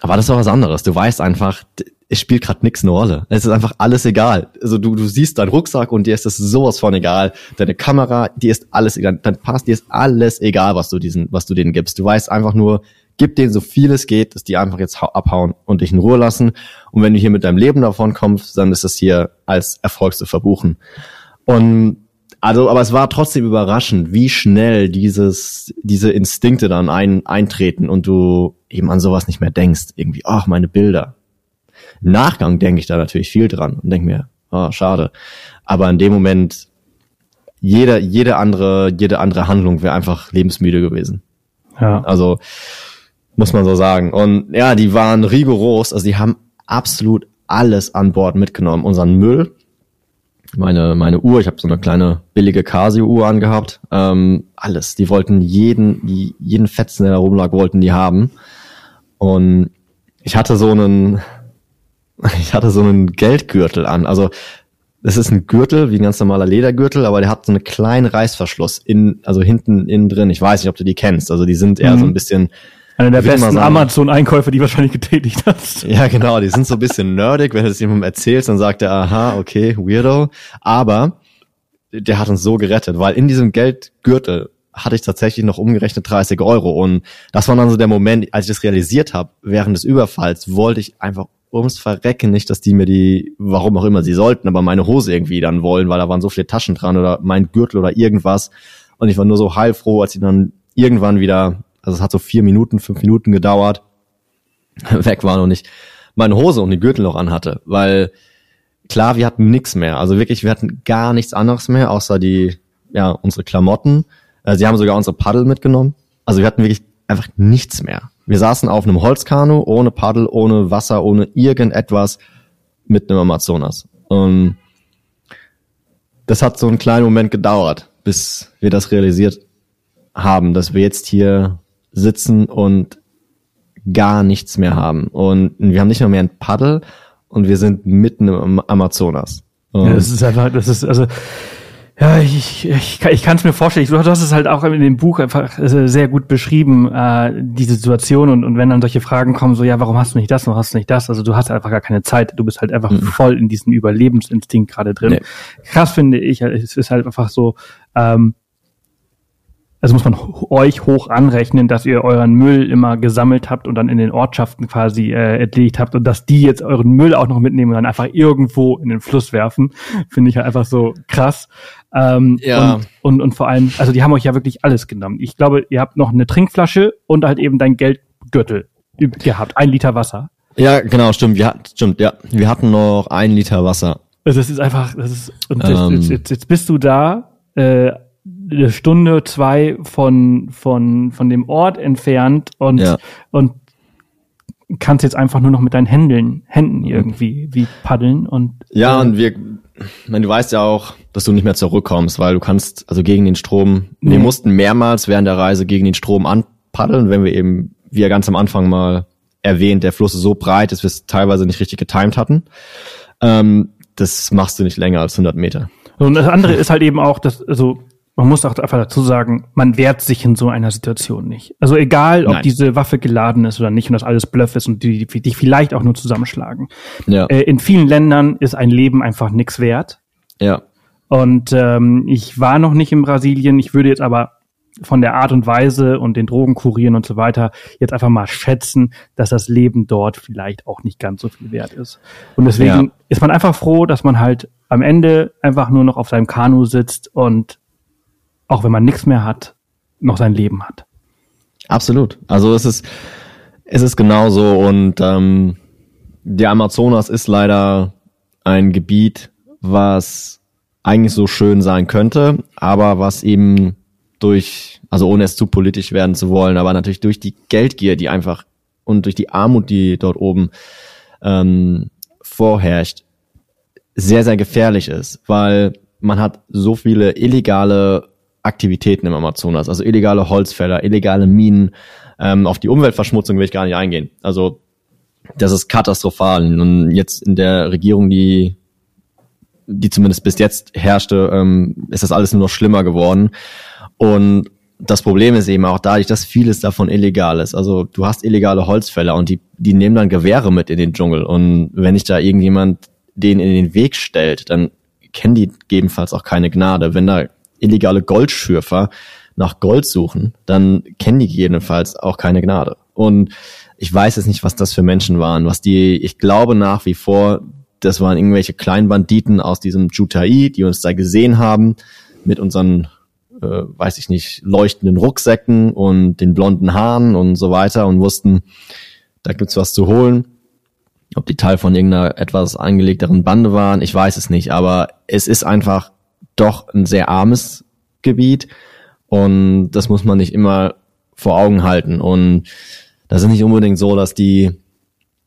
aber das ist auch was anderes. Du weißt einfach, es spielt gerade nichts eine Rolle. Es ist einfach alles egal. Also du, du siehst deinen Rucksack und dir ist das sowas von egal. Deine Kamera, dir ist alles egal. Dein Pass, dir ist alles egal, was du diesen, was du denen gibst. Du weißt einfach nur, gib denen so viel es geht, dass die einfach jetzt abhauen und dich in Ruhe lassen. Und wenn du hier mit deinem Leben davon kommst, dann ist das hier als Erfolg zu verbuchen. Und also, aber es war trotzdem überraschend, wie schnell dieses, diese Instinkte dann ein, eintreten und du eben an sowas nicht mehr denkst. Irgendwie, ach, meine Bilder. Im Nachgang denke ich da natürlich viel dran und denke mir, oh, schade. Aber in dem Moment, jede, jede andere, jede andere Handlung wäre einfach lebensmüde gewesen. Ja. Also, muss man so sagen. Und ja, die waren rigoros, also die haben absolut alles an Bord mitgenommen. Unseren Müll, meine, meine Uhr, ich habe so eine kleine billige Casio-Uhr angehabt. Ähm, alles. Die wollten jeden, jeden Fetzen, der da rumlag, wollten die haben. Und ich hatte so einen, ich hatte so einen Geldgürtel an. Also das ist ein Gürtel, wie ein ganz normaler Ledergürtel, aber der hat so einen kleinen Reißverschluss in, also hinten innen drin. Ich weiß nicht, ob du die kennst. Also die sind eher mhm. so ein bisschen einer der besten Amazon-Einkäufe, die wahrscheinlich getätigt hast. Ja, genau. Die sind so ein bisschen nerdig. Wenn du das jemandem erzählst, dann sagt er, aha, okay, weirdo. Aber der hat uns so gerettet, weil in diesem Geldgürtel hatte ich tatsächlich noch umgerechnet 30 Euro. Und das war dann so der Moment, als ich das realisiert habe, während des Überfalls, wollte ich einfach ums Verrecken nicht, dass die mir die, warum auch immer sie sollten, aber meine Hose irgendwie dann wollen, weil da waren so viele Taschen dran oder mein Gürtel oder irgendwas. Und ich war nur so heilfroh, als ich dann irgendwann wieder also es hat so vier Minuten, fünf Minuten gedauert, weg war noch nicht, meine Hose und die Gürtel noch anhatte, weil klar, wir hatten nichts mehr. Also wirklich, wir hatten gar nichts anderes mehr, außer die, ja, unsere Klamotten. Äh, sie haben sogar unsere Paddel mitgenommen. Also wir hatten wirklich einfach nichts mehr. Wir saßen auf einem Holzkanu, ohne Paddel, ohne Wasser, ohne irgendetwas, mitten im Amazonas. Und das hat so einen kleinen Moment gedauert, bis wir das realisiert haben, dass wir jetzt hier sitzen und gar nichts mehr haben. Und wir haben nicht nur mehr ein Paddel und wir sind mitten im Amazonas. ja, das ist einfach, das ist, also, ja, ich, ich, ich kann es mir vorstellen. Du hast es halt auch in dem Buch einfach äh, sehr gut beschrieben, äh, diese Situation. Und, und wenn dann solche Fragen kommen, so, ja, warum hast du nicht das, warum hast du nicht das? Also du hast einfach gar keine Zeit. Du bist halt einfach mhm. voll in diesem Überlebensinstinkt gerade drin. Nee. Krass finde ich, es ist halt einfach so, ähm, also muss man euch hoch anrechnen, dass ihr euren Müll immer gesammelt habt und dann in den Ortschaften quasi äh, erledigt habt und dass die jetzt euren Müll auch noch mitnehmen und dann einfach irgendwo in den Fluss werfen, finde ich halt einfach so krass. Ähm, ja. Und, und, und vor allem, also die haben euch ja wirklich alles genommen. Ich glaube, ihr habt noch eine Trinkflasche und halt eben dein Geldgürtel gehabt. Ein Liter Wasser. Ja, genau, stimmt. Wir hatten, stimmt, ja. Wir hatten noch ein Liter Wasser. Also das ist einfach, das ist, und ähm. jetzt, jetzt, jetzt bist du da, äh, eine Stunde, zwei von, von, von dem Ort entfernt und, ja. und kannst jetzt einfach nur noch mit deinen Händen, Händen irgendwie wie paddeln und. Ja, äh, und wir, meine, du weißt ja auch, dass du nicht mehr zurückkommst, weil du kannst, also gegen den Strom, nee. wir mussten mehrmals während der Reise gegen den Strom anpaddeln, wenn wir eben, wie ja ganz am Anfang mal erwähnt, der Fluss ist so breit, dass wir es teilweise nicht richtig getimed hatten. Ähm, das machst du nicht länger als 100 Meter. Und das andere ist halt eben auch, dass, also man muss auch einfach dazu sagen, man wehrt sich in so einer Situation nicht. Also egal, ob Nein. diese Waffe geladen ist oder nicht und das alles Bluff ist und die, dich vielleicht auch nur zusammenschlagen. Ja. Äh, in vielen Ländern ist ein Leben einfach nichts wert. Ja. Und ähm, ich war noch nicht in Brasilien, ich würde jetzt aber von der Art und Weise und den Drogenkurieren und so weiter jetzt einfach mal schätzen, dass das Leben dort vielleicht auch nicht ganz so viel wert ist. Und deswegen ja. ist man einfach froh, dass man halt am Ende einfach nur noch auf seinem Kanu sitzt und auch wenn man nichts mehr hat, noch sein Leben hat. Absolut. Also es ist, es ist genauso und ähm, der Amazonas ist leider ein Gebiet, was eigentlich so schön sein könnte, aber was eben durch, also ohne es zu politisch werden zu wollen, aber natürlich durch die Geldgier, die einfach und durch die Armut, die dort oben ähm, vorherrscht, sehr, sehr gefährlich ist, weil man hat so viele illegale Aktivitäten im Amazonas, also illegale Holzfäller, illegale Minen. Ähm, auf die Umweltverschmutzung will ich gar nicht eingehen. Also das ist katastrophal. Und jetzt in der Regierung, die die zumindest bis jetzt herrschte, ähm, ist das alles nur noch schlimmer geworden. Und das Problem ist eben auch dadurch, dass vieles davon illegal ist. Also du hast illegale Holzfäller und die, die nehmen dann Gewehre mit in den Dschungel. Und wenn sich da irgendjemand den in den Weg stellt, dann kennen die gegebenenfalls auch keine Gnade. Wenn da illegale Goldschürfer nach Gold suchen, dann kennen die jedenfalls auch keine Gnade. Und ich weiß jetzt nicht, was das für Menschen waren, was die, ich glaube nach wie vor, das waren irgendwelche kleinen Banditen aus diesem Jutai, die uns da gesehen haben, mit unseren, äh, weiß ich nicht, leuchtenden Rucksäcken und den blonden Haaren und so weiter und wussten, da gibt's was zu holen. Ob die Teil von irgendeiner etwas angelegteren Bande waren, ich weiß es nicht, aber es ist einfach doch ein sehr armes Gebiet und das muss man nicht immer vor Augen halten. Und das ist nicht unbedingt so, dass die,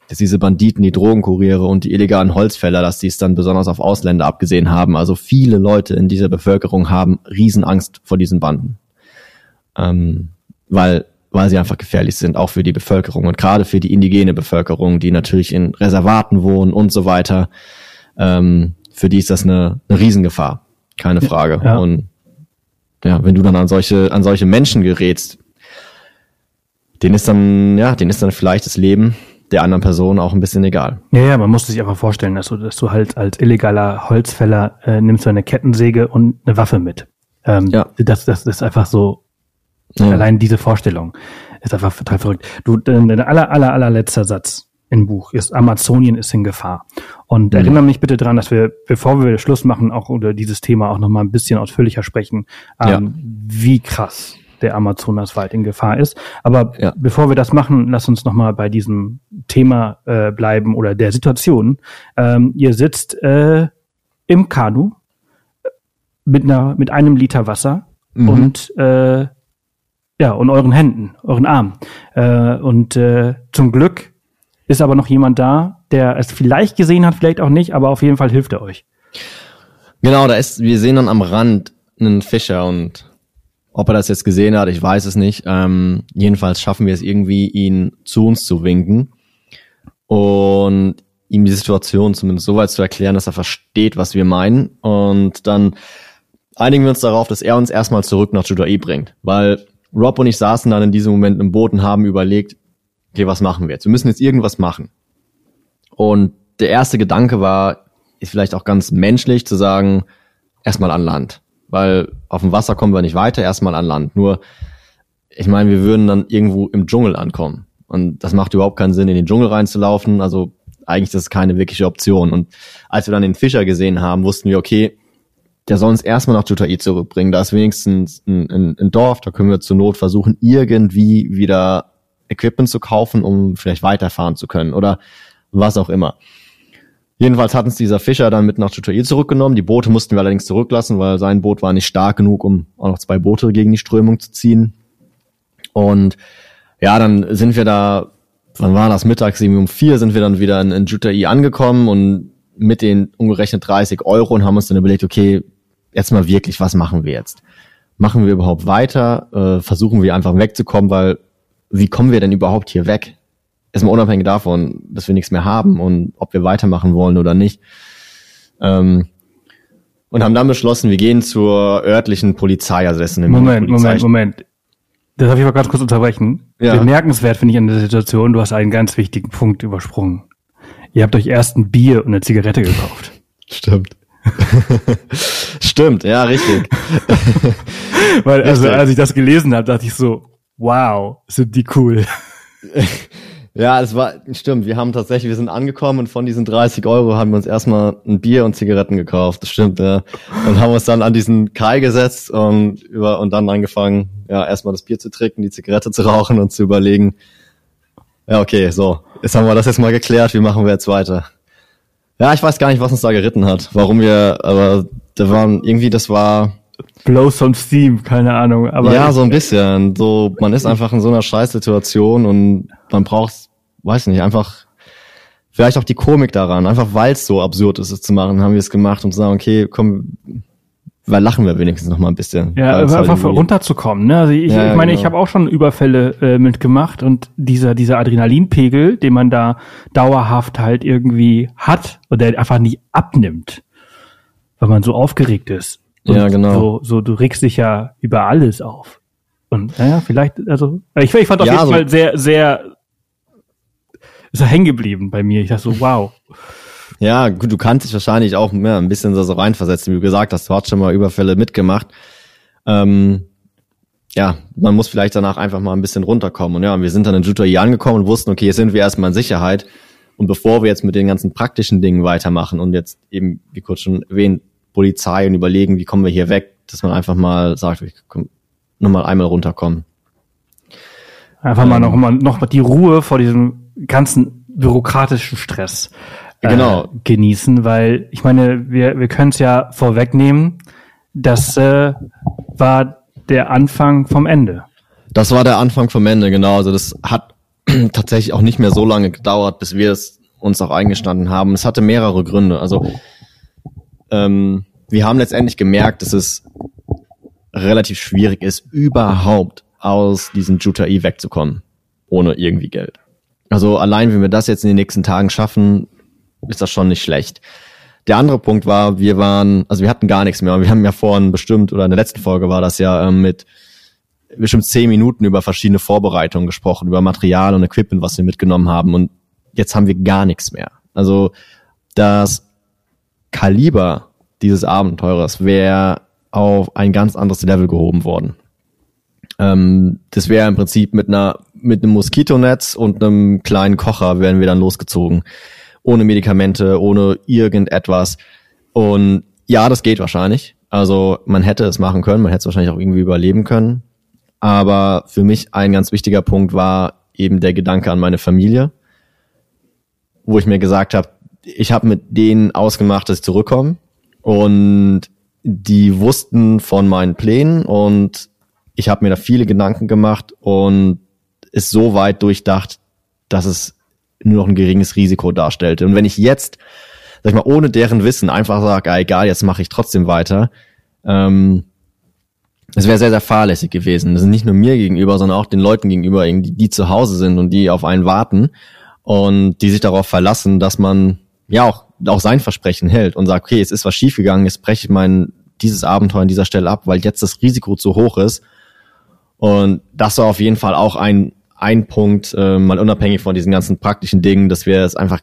dass diese Banditen, die Drogenkuriere und die illegalen Holzfäller, dass die es dann besonders auf Ausländer abgesehen haben. Also viele Leute in dieser Bevölkerung haben Riesenangst vor diesen Banden. Ähm, weil, weil sie einfach gefährlich sind, auch für die Bevölkerung und gerade für die indigene Bevölkerung, die natürlich in Reservaten wohnen und so weiter. Ähm, für die ist das eine, eine Riesengefahr keine Frage. Ja. Und ja, wenn du dann an solche, an solche Menschen gerätst, denen ist dann, ja, denen ist dann vielleicht das Leben der anderen Person auch ein bisschen egal. Ja, ja, man muss sich einfach vorstellen, dass du, dass du halt als illegaler Holzfäller äh, nimmst du eine Kettensäge und eine Waffe mit. Ähm, ja. Das, das, ist einfach so, ja. allein diese Vorstellung ist einfach total verrückt. Du, dein aller, aller, allerletzter Satz im Buch ist Amazonien ist in Gefahr. Und mhm. erinnere mich bitte dran, dass wir, bevor wir Schluss machen, auch über dieses Thema auch nochmal ein bisschen ausführlicher sprechen, ähm, ja. wie krass der Amazonaswald in Gefahr ist. Aber ja. bevor wir das machen, lass uns nochmal bei diesem Thema äh, bleiben oder der Situation. Ähm, ihr sitzt äh, im Kanu mit einer mit einem Liter Wasser mhm. und äh, ja und euren Händen, euren Armen äh, und äh, zum Glück ist aber noch jemand da, der es vielleicht gesehen hat, vielleicht auch nicht, aber auf jeden Fall hilft er euch. Genau, da ist, wir sehen dann am Rand einen Fischer und ob er das jetzt gesehen hat, ich weiß es nicht. Ähm, jedenfalls schaffen wir es irgendwie, ihn zu uns zu winken und ihm die Situation zumindest so weit zu erklären, dass er versteht, was wir meinen. Und dann einigen wir uns darauf, dass er uns erstmal zurück nach Judae bringt. Weil Rob und ich saßen dann in diesem Moment im Boot und haben überlegt, okay, was machen wir jetzt? Wir müssen jetzt irgendwas machen. Und der erste Gedanke war, ist vielleicht auch ganz menschlich zu sagen, erstmal an Land. Weil auf dem Wasser kommen wir nicht weiter, erstmal an Land. Nur, ich meine, wir würden dann irgendwo im Dschungel ankommen. Und das macht überhaupt keinen Sinn, in den Dschungel reinzulaufen. Also eigentlich das ist keine wirkliche Option. Und als wir dann den Fischer gesehen haben, wussten wir, okay, der soll uns erstmal nach Jutai zurückbringen. Da ist wenigstens ein, ein, ein Dorf, da können wir zur Not versuchen, irgendwie wieder Equipment zu kaufen, um vielleicht weiterfahren zu können oder was auch immer. Jedenfalls hat uns dieser Fischer dann mit nach Tutorial zurückgenommen. Die Boote mussten wir allerdings zurücklassen, weil sein Boot war nicht stark genug, um auch noch zwei Boote gegen die Strömung zu ziehen. Und ja, dann sind wir da, wann war das mittags, irgendwie um vier sind wir dann wieder in, in Jutai angekommen und mit den umgerechnet 30 Euro und haben uns dann überlegt, okay, jetzt mal wirklich, was machen wir jetzt? Machen wir überhaupt weiter? Äh, versuchen wir einfach wegzukommen, weil wie kommen wir denn überhaupt hier weg? Erstmal unabhängig davon, dass wir nichts mehr haben und ob wir weitermachen wollen oder nicht. Ähm, und haben dann beschlossen, wir gehen zur örtlichen Polizei, also das ist eine Moment, Polizei Moment, Moment. Das darf ich mal ganz kurz unterbrechen. Ja. Bemerkenswert finde ich an der Situation, du hast einen ganz wichtigen Punkt übersprungen. Ihr habt euch erst ein Bier und eine Zigarette gekauft. Stimmt. Stimmt, ja, richtig. Weil, also, als ich das gelesen habe, dachte ich so, wow, sind die cool. Ja, es war, stimmt, wir haben tatsächlich, wir sind angekommen und von diesen 30 Euro haben wir uns erstmal ein Bier und Zigaretten gekauft, das stimmt, ja. Und haben uns dann an diesen Kai gesetzt und über, und dann angefangen, ja, erstmal das Bier zu trinken, die Zigarette zu rauchen und zu überlegen, ja, okay, so, jetzt haben wir das jetzt mal geklärt, wie machen wir jetzt weiter? Ja, ich weiß gar nicht, was uns da geritten hat, warum wir, aber da waren, irgendwie, das war, Blow some steam, keine Ahnung. Aber ja, so ein bisschen. So, man ist einfach in so einer Scheißsituation und man braucht, weiß nicht, einfach vielleicht auch die Komik daran. Einfach weil es so absurd ist, es zu machen, haben wir es gemacht und zu sagen, okay, komm, weil lachen wir wenigstens noch mal ein bisschen. Ja, einfach halt runterzukommen. Ne? Also ich, ja, ich meine, genau. ich habe auch schon Überfälle äh, mitgemacht und dieser dieser Adrenalinpegel, den man da dauerhaft halt irgendwie hat und der einfach nie abnimmt, weil man so aufgeregt ist. Und ja, genau. So, so, du regst dich ja über alles auf. Und naja, vielleicht, also, ich, ich fand auf ja, jeden so Fall sehr, sehr, ist er hängen geblieben bei mir. Ich dachte so, wow. Ja, gut, du kannst dich wahrscheinlich auch mehr ein bisschen so reinversetzen, wie du gesagt hast, du hast schon mal Überfälle mitgemacht. Ähm, ja, man muss vielleicht danach einfach mal ein bisschen runterkommen. Und ja, wir sind dann in Jutai angekommen und wussten, okay, jetzt sind wir erstmal in Sicherheit. Und bevor wir jetzt mit den ganzen praktischen Dingen weitermachen und jetzt eben, wie kurz schon erwähnt, Polizei und überlegen, wie kommen wir hier weg, dass man einfach mal sagt, ich komm, nur mal einmal runterkommen. Einfach ähm, mal noch mal noch mal die Ruhe vor diesem ganzen bürokratischen Stress äh, genau. genießen, weil ich meine, wir wir können es ja vorwegnehmen, das äh, war der Anfang vom Ende. Das war der Anfang vom Ende, genau. Also das hat tatsächlich auch nicht mehr so lange gedauert, bis wir es uns auch eingestanden haben. Es hatte mehrere Gründe. Also ähm, wir haben letztendlich gemerkt, dass es relativ schwierig ist, überhaupt aus diesem Jutai wegzukommen, ohne irgendwie Geld. Also allein, wenn wir das jetzt in den nächsten Tagen schaffen, ist das schon nicht schlecht. Der andere Punkt war, wir waren, also wir hatten gar nichts mehr. Wir haben ja vorhin bestimmt, oder in der letzten Folge war das ja ähm, mit bestimmt zehn Minuten über verschiedene Vorbereitungen gesprochen, über Material und Equipment, was wir mitgenommen haben. Und jetzt haben wir gar nichts mehr. Also das Kaliber dieses Abenteurers wäre auf ein ganz anderes Level gehoben worden. Ähm, das wäre im Prinzip mit einer mit einem Moskitonetz und einem kleinen Kocher wären wir dann losgezogen. Ohne Medikamente, ohne irgendetwas. Und ja, das geht wahrscheinlich. Also man hätte es machen können, man hätte es wahrscheinlich auch irgendwie überleben können. Aber für mich ein ganz wichtiger Punkt war eben der Gedanke an meine Familie, wo ich mir gesagt habe, ich habe mit denen ausgemacht, dass ich zurückkomme und die wussten von meinen Plänen und ich habe mir da viele Gedanken gemacht und ist so weit durchdacht, dass es nur noch ein geringes Risiko darstellte. Und wenn ich jetzt, sag ich mal, ohne deren Wissen einfach sage, ah, egal, jetzt mache ich trotzdem weiter, ähm, es wäre sehr, sehr fahrlässig gewesen. Das ist nicht nur mir gegenüber, sondern auch den Leuten gegenüber, die, die zu Hause sind und die auf einen warten und die sich darauf verlassen, dass man ja auch, auch sein Versprechen hält und sagt, okay, es ist was schiefgegangen, jetzt breche ich mein, dieses Abenteuer an dieser Stelle ab, weil jetzt das Risiko zu hoch ist. Und das war auf jeden Fall auch ein, ein Punkt, äh, mal unabhängig von diesen ganzen praktischen Dingen, dass wir es einfach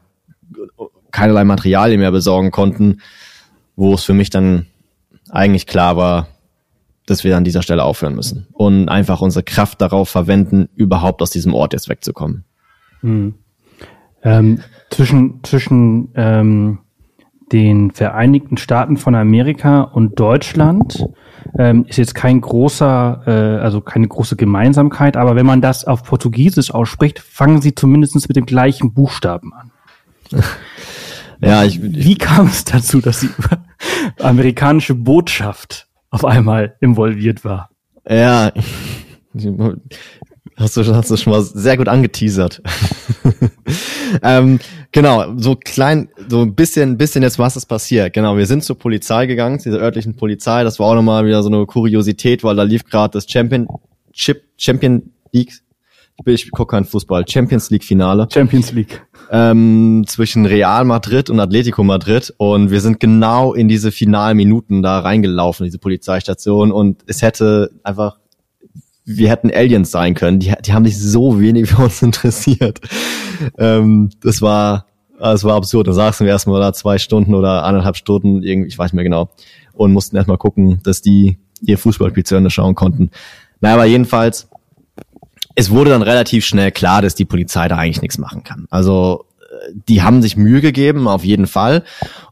keinerlei Materialien mehr besorgen konnten, wo es für mich dann eigentlich klar war, dass wir an dieser Stelle aufhören müssen und einfach unsere Kraft darauf verwenden, überhaupt aus diesem Ort jetzt wegzukommen. Hm. Ähm, zwischen zwischen ähm, den Vereinigten Staaten von Amerika und Deutschland ähm, ist jetzt kein großer, äh, also keine große Gemeinsamkeit, aber wenn man das auf Portugiesisch ausspricht, fangen sie zumindest mit dem gleichen Buchstaben an. Ja, ich, ich Wie kam es dazu, dass die amerikanische Botschaft auf einmal involviert war? Ja, hast du, hast du schon mal sehr gut angeteasert. ähm, genau, so klein, so ein bisschen, bisschen jetzt, was ist passiert. Genau, wir sind zur Polizei gegangen, zu dieser örtlichen Polizei. Das war auch nochmal wieder so eine Kuriosität, weil da lief gerade das Championship, Champion League. Ich, ich gucke keinen Fußball. Champions League Finale. Champions League. Ähm, zwischen Real Madrid und Atletico Madrid. Und wir sind genau in diese Finalminuten da reingelaufen, diese Polizeistation. Und es hätte einfach wir hätten Aliens sein können. Die, die haben sich so wenig für uns interessiert. Ähm, das war, das war absurd. Da saßen wir erstmal da zwei Stunden oder eineinhalb Stunden, irgendwie, ich weiß nicht mehr genau, und mussten erstmal gucken, dass die ihr Fußballspiel zu Ende schauen konnten. Naja, aber jedenfalls, es wurde dann relativ schnell klar, dass die Polizei da eigentlich nichts machen kann. Also die haben sich Mühe gegeben, auf jeden Fall.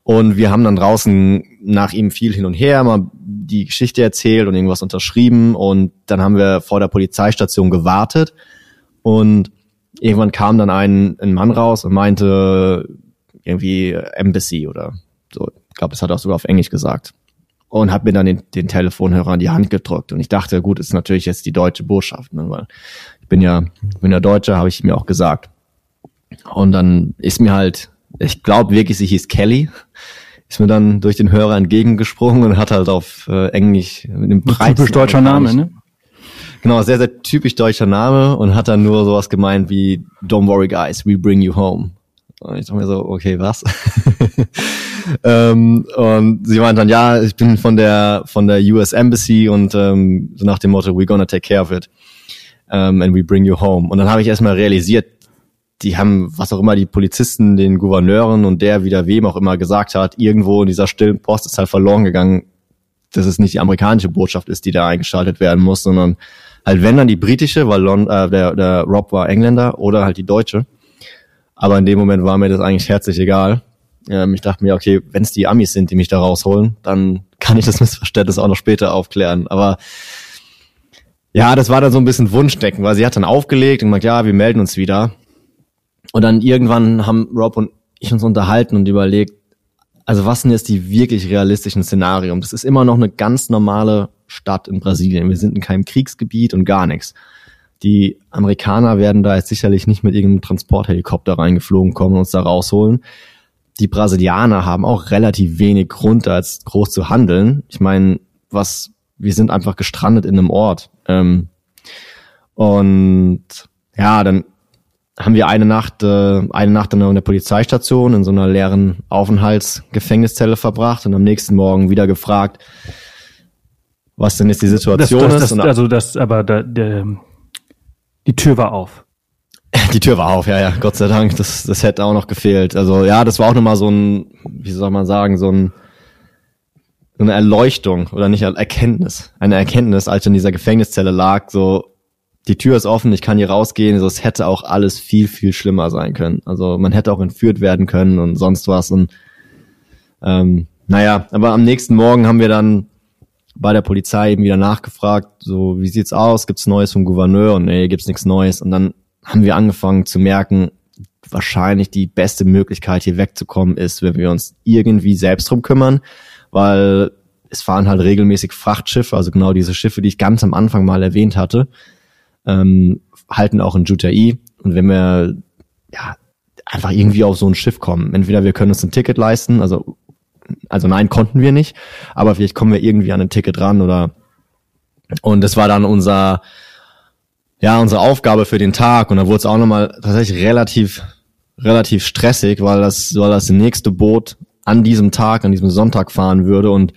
Und wir haben dann draußen nach ihm viel hin und her mal die Geschichte erzählt und irgendwas unterschrieben. Und dann haben wir vor der Polizeistation gewartet. Und irgendwann kam dann ein, ein Mann raus und meinte irgendwie Embassy oder so. Ich glaube, das hat er auch sogar auf Englisch gesagt. Und hat mir dann den, den Telefonhörer in die Hand gedrückt. Und ich dachte, gut, ist natürlich jetzt die deutsche Botschaft, ne? weil ich bin ja, bin ja Deutscher, habe ich mir auch gesagt. Und dann ist mir halt, ich glaube wirklich, sie hieß Kelly, ist mir dann durch den Hörer entgegengesprungen und hat halt auf äh, Englisch mit dem Typisch deutscher Name, ne? Genau, sehr, sehr typisch deutscher Name und hat dann nur sowas gemeint wie Don't worry guys, we bring you home. Und ich dachte mir so, okay, was? ähm, und sie meint dann, ja, ich bin von der von der US Embassy und ähm, so nach dem Motto, we're gonna take care of it um, and we bring you home. Und dann habe ich erstmal realisiert, die haben, was auch immer die Polizisten, den Gouverneuren und der wieder wem auch immer gesagt hat, irgendwo in dieser stillen Post ist halt verloren gegangen, dass es nicht die amerikanische Botschaft ist, die da eingeschaltet werden muss, sondern halt wenn dann die britische, weil Lon äh, der, der Rob war Engländer oder halt die deutsche. Aber in dem Moment war mir das eigentlich herzlich egal. Ähm, ich dachte mir, okay, wenn es die Amis sind, die mich da rausholen, dann kann ich das Missverständnis auch noch später aufklären. Aber ja, das war dann so ein bisschen Wunschdecken, weil sie hat dann aufgelegt und gesagt, ja, wir melden uns wieder. Und dann irgendwann haben Rob und ich uns unterhalten und überlegt, also was sind jetzt die wirklich realistischen Szenarien? Das ist immer noch eine ganz normale Stadt in Brasilien. Wir sind in keinem Kriegsgebiet und gar nichts. Die Amerikaner werden da jetzt sicherlich nicht mit irgendeinem Transporthelikopter reingeflogen kommen und uns da rausholen. Die Brasilianer haben auch relativ wenig Grund, da jetzt groß zu handeln. Ich meine, was, wir sind einfach gestrandet in einem Ort. Ähm, und ja, dann haben wir eine Nacht, äh, eine Nacht in der Polizeistation in so einer leeren Aufenthaltsgefängniszelle verbracht und am nächsten Morgen wieder gefragt, was denn jetzt die Situation das, das, ist. Das, also das, aber da, der, die Tür war auf. Die Tür war auf, ja, ja, Gott sei Dank. Das, das hätte auch noch gefehlt. Also ja, das war auch nochmal so ein, wie soll man sagen, so ein so eine Erleuchtung oder nicht Erkenntnis, eine Erkenntnis, als ich in dieser Gefängniszelle lag, so die Tür ist offen, ich kann hier rausgehen. Also es hätte auch alles viel, viel schlimmer sein können. Also man hätte auch entführt werden können und sonst was. Und ähm, naja, aber am nächsten Morgen haben wir dann bei der Polizei eben wieder nachgefragt, so wie sieht's aus, gibt's Neues vom Gouverneur und nee, gibt's nichts Neues. Und dann haben wir angefangen zu merken, wahrscheinlich die beste Möglichkeit hier wegzukommen ist, wenn wir uns irgendwie selbst drum kümmern, weil es fahren halt regelmäßig Frachtschiffe, also genau diese Schiffe, die ich ganz am Anfang mal erwähnt hatte ähm, halten auch in Jutai. Und wenn wir ja einfach irgendwie auf so ein Schiff kommen, entweder wir können uns ein Ticket leisten, also also nein, konnten wir nicht, aber vielleicht kommen wir irgendwie an ein Ticket ran oder und das war dann unser ja unsere Aufgabe für den Tag und da wurde es auch nochmal tatsächlich relativ relativ stressig, weil das weil das nächste Boot an diesem Tag, an diesem Sonntag fahren würde und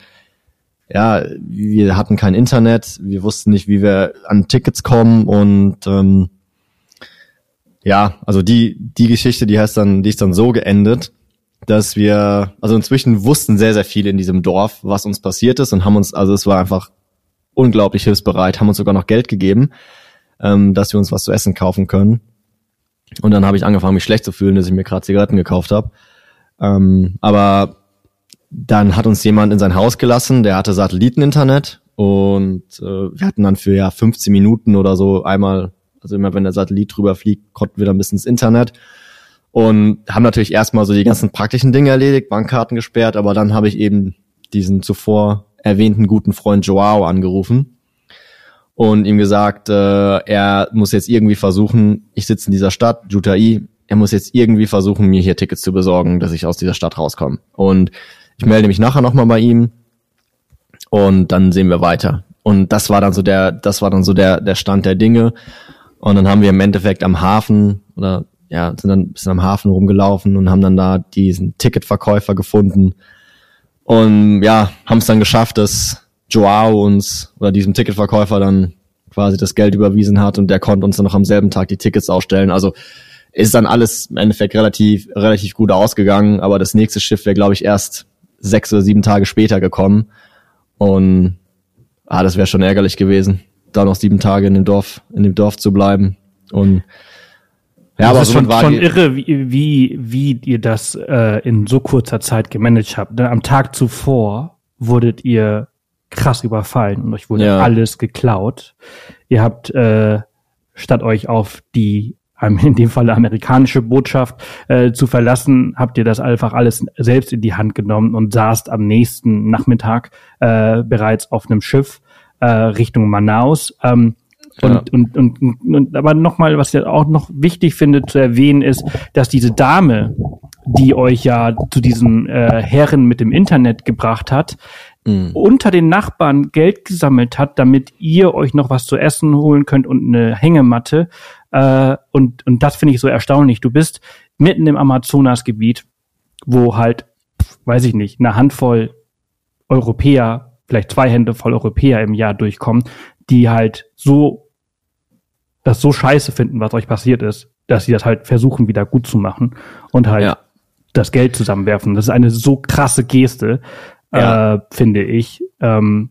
ja, wir hatten kein Internet, wir wussten nicht, wie wir an Tickets kommen und ähm, ja, also die die Geschichte, die heißt dann, die ist dann so geendet, dass wir, also inzwischen wussten sehr sehr viele in diesem Dorf, was uns passiert ist und haben uns, also es war einfach unglaublich hilfsbereit, haben uns sogar noch Geld gegeben, ähm, dass wir uns was zu essen kaufen können. Und dann habe ich angefangen, mich schlecht zu fühlen, dass ich mir gerade Zigaretten gekauft habe. Ähm, aber dann hat uns jemand in sein Haus gelassen, der hatte Satelliteninternet und äh, wir hatten dann für ja 15 Minuten oder so einmal, also immer wenn der Satellit drüber fliegt, konnten wir dann bis ins Internet und haben natürlich erstmal so die ganzen praktischen Dinge erledigt, Bankkarten gesperrt, aber dann habe ich eben diesen zuvor erwähnten guten Freund Joao angerufen und ihm gesagt, äh, er muss jetzt irgendwie versuchen, ich sitze in dieser Stadt, Jutai, er muss jetzt irgendwie versuchen, mir hier Tickets zu besorgen, dass ich aus dieser Stadt rauskomme. Und ich melde mich nachher nochmal bei ihm und dann sehen wir weiter. Und das war dann so der, das war dann so der, der Stand der Dinge. Und dann haben wir im Endeffekt am Hafen oder ja, sind dann ein bisschen am Hafen rumgelaufen und haben dann da diesen Ticketverkäufer gefunden. Und ja, haben es dann geschafft, dass Joao uns oder diesem Ticketverkäufer dann quasi das Geld überwiesen hat und der konnte uns dann noch am selben Tag die Tickets ausstellen. Also ist dann alles im Endeffekt relativ, relativ gut ausgegangen, aber das nächste Schiff wäre, glaube ich, erst sechs oder sieben Tage später gekommen. Und ah, das wäre schon ärgerlich gewesen, da noch sieben Tage in dem Dorf, in dem Dorf zu bleiben. Und ja, das aber ist schon, war schon irre, wie, wie, wie ihr das äh, in so kurzer Zeit gemanagt habt. Denn am Tag zuvor wurdet ihr krass überfallen und euch wurde ja. alles geklaut. Ihr habt äh, statt euch auf die in dem Fall amerikanische Botschaft äh, zu verlassen, habt ihr das einfach alles selbst in die Hand genommen und saßt am nächsten Nachmittag äh, bereits auf einem Schiff äh, Richtung Manaus. Ähm, und, ja. und, und, und, und aber nochmal, was ich auch noch wichtig finde zu erwähnen, ist, dass diese Dame, die euch ja zu diesem äh, Herren mit dem Internet gebracht hat, mhm. unter den Nachbarn Geld gesammelt hat, damit ihr euch noch was zu essen holen könnt und eine Hängematte. Äh, und, und das finde ich so erstaunlich. Du bist mitten im Amazonasgebiet, wo halt, weiß ich nicht, eine Handvoll Europäer, vielleicht zwei Hände voll Europäer im Jahr durchkommen, die halt so das so scheiße finden, was euch passiert ist, dass sie das halt versuchen, wieder gut zu machen und halt ja. das Geld zusammenwerfen. Das ist eine so krasse Geste, ja. äh, finde ich, ähm,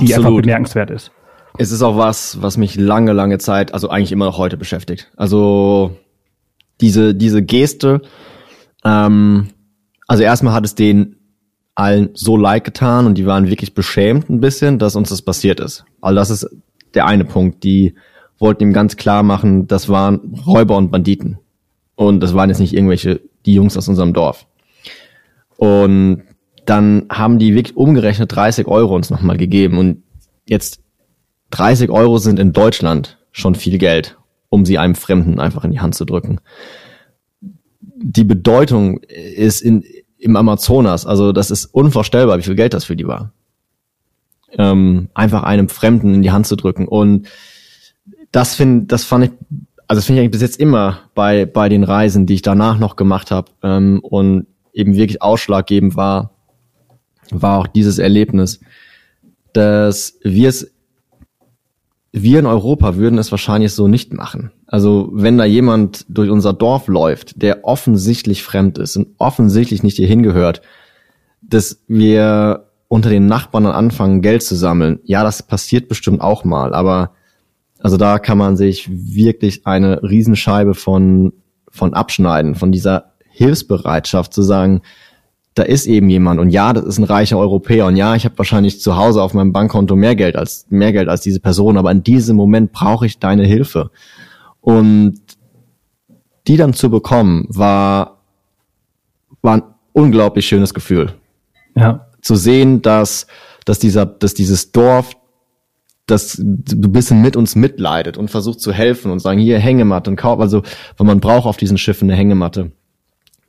die einfach bemerkenswert ist. Es ist auch was, was mich lange, lange Zeit, also eigentlich immer noch heute beschäftigt. Also diese, diese Geste, ähm, also erstmal hat es den allen so leid getan und die waren wirklich beschämt ein bisschen, dass uns das passiert ist. Also das ist der eine Punkt. Die wollten ihm ganz klar machen, das waren Räuber und Banditen. Und das waren jetzt nicht irgendwelche, die Jungs aus unserem Dorf. Und dann haben die wirklich umgerechnet 30 Euro uns nochmal gegeben. Und jetzt 30 Euro sind in Deutschland schon viel Geld, um sie einem Fremden einfach in die Hand zu drücken. Die Bedeutung ist in, im Amazonas, also das ist unvorstellbar, wie viel Geld das für die war. Ähm, einfach einem Fremden in die Hand zu drücken. Und das finde, das fand ich, also das finde ich eigentlich bis jetzt immer bei bei den Reisen, die ich danach noch gemacht habe ähm, und eben wirklich ausschlaggebend war, war auch dieses Erlebnis, dass wir es, wir in Europa würden es wahrscheinlich so nicht machen. Also wenn da jemand durch unser Dorf läuft, der offensichtlich fremd ist und offensichtlich nicht hier hingehört, dass wir unter den Nachbarn anfangen, Geld zu sammeln. Ja, das passiert bestimmt auch mal, aber also da kann man sich wirklich eine Riesenscheibe von, von abschneiden, von dieser Hilfsbereitschaft zu sagen, da ist eben jemand und ja, das ist ein reicher Europäer und ja, ich habe wahrscheinlich zu Hause auf meinem Bankkonto mehr Geld als mehr Geld als diese Person, aber in diesem Moment brauche ich deine Hilfe. Und die dann zu bekommen, war war ein unglaublich schönes Gefühl. Ja. Zu sehen, dass dass dieser dass dieses Dorf dass du bisschen mit uns mitleidet und versucht zu helfen und sagen, hier Hängematte und kauf, also, weil man braucht auf diesen Schiffen eine Hängematte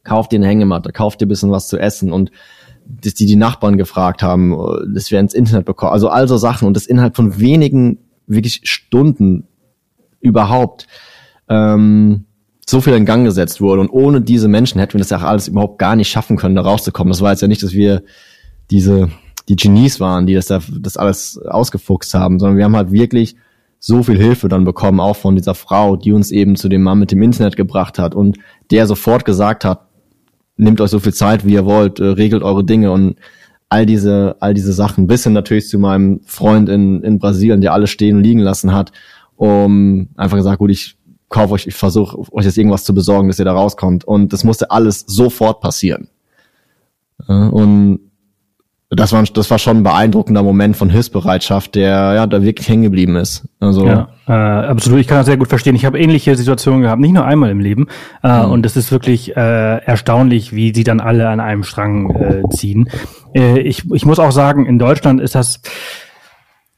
kauf dir eine Hängematte, kauf dir ein bisschen was zu essen. Und dass die die Nachbarn gefragt haben, dass wir ins Internet bekommen, also all so Sachen. Und das innerhalb von wenigen wirklich Stunden überhaupt ähm, so viel in Gang gesetzt wurde. Und ohne diese Menschen hätten wir das ja alles überhaupt gar nicht schaffen können, da rauszukommen. Das war jetzt ja nicht, dass wir diese die Genies waren, die das da das alles ausgefuchst haben, sondern wir haben halt wirklich so viel Hilfe dann bekommen, auch von dieser Frau, die uns eben zu dem Mann mit dem Internet gebracht hat und der sofort gesagt hat, nehmt euch so viel Zeit, wie ihr wollt, äh, regelt eure Dinge und all diese, all diese Sachen, bis hin natürlich zu meinem Freund in, in Brasilien, der alles stehen und liegen lassen hat, um einfach gesagt, gut, ich kaufe euch, ich versuche euch jetzt irgendwas zu besorgen, dass ihr da rauskommt. Und das musste alles sofort passieren. Und das war, das war schon ein beeindruckender Moment von Hilfsbereitschaft, der ja da wirklich hängen geblieben ist. Also ja, äh, absolut. Ich kann das sehr gut verstehen. Ich habe ähnliche Situationen gehabt, nicht nur einmal im Leben. Äh, mhm. Und es ist wirklich äh, erstaunlich, wie sie dann alle an einem Strang äh, ziehen. Äh, ich, ich muss auch sagen, in Deutschland ist das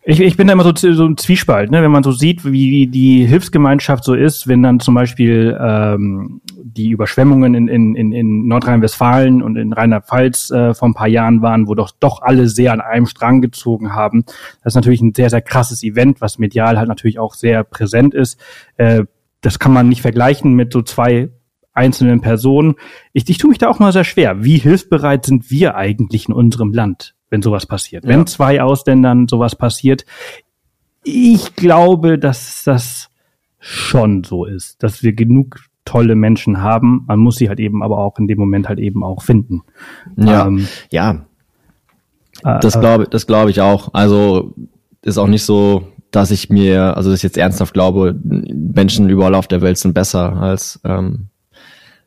ich, ich bin da immer so, so ein Zwiespalt, ne? wenn man so sieht, wie die Hilfsgemeinschaft so ist, wenn dann zum Beispiel ähm, die Überschwemmungen in, in, in, in Nordrhein-Westfalen und in Rheinland-Pfalz äh, vor ein paar Jahren waren, wo doch doch alle sehr an einem Strang gezogen haben. Das ist natürlich ein sehr, sehr krasses Event, was medial halt natürlich auch sehr präsent ist. Äh, das kann man nicht vergleichen mit so zwei einzelnen Personen. Ich, ich tue mich da auch mal sehr schwer. Wie hilfsbereit sind wir eigentlich in unserem Land? Wenn sowas passiert. Ja. Wenn zwei Ausländern sowas passiert, ich glaube, dass das schon so ist, dass wir genug tolle Menschen haben. Man muss sie halt eben aber auch in dem Moment halt eben auch finden. Ja, ähm, ja. Das äh, glaube das glaube ich auch. Also ist auch nicht so, dass ich mir, also dass ich jetzt ernsthaft glaube, Menschen überall auf der Welt sind besser als ähm,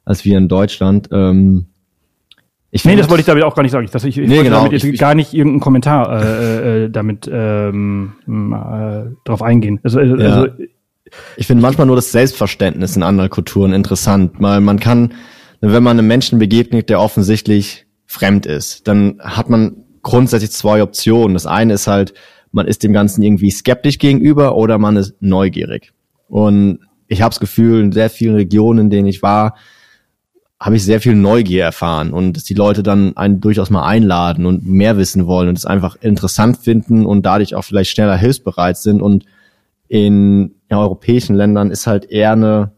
als wir in Deutschland. Ähm, ich nee, das wollte ich damit auch gar nicht sagen. Ich, ich, ich nee, genau. damit jetzt ich, gar nicht irgendeinen Kommentar äh, äh, damit ähm, äh, drauf eingehen. Also, also ja. also ich finde manchmal nur das Selbstverständnis in anderen Kulturen interessant, weil man kann, wenn man einem Menschen begegnet, der offensichtlich fremd ist, dann hat man grundsätzlich zwei Optionen. Das eine ist halt, man ist dem Ganzen irgendwie skeptisch gegenüber oder man ist neugierig. Und ich habe das Gefühl, in sehr vielen Regionen, in denen ich war, habe ich sehr viel Neugier erfahren und dass die Leute dann einen durchaus mal einladen und mehr wissen wollen und es einfach interessant finden und dadurch auch vielleicht schneller hilfsbereit sind und in ja, europäischen Ländern ist halt eher eine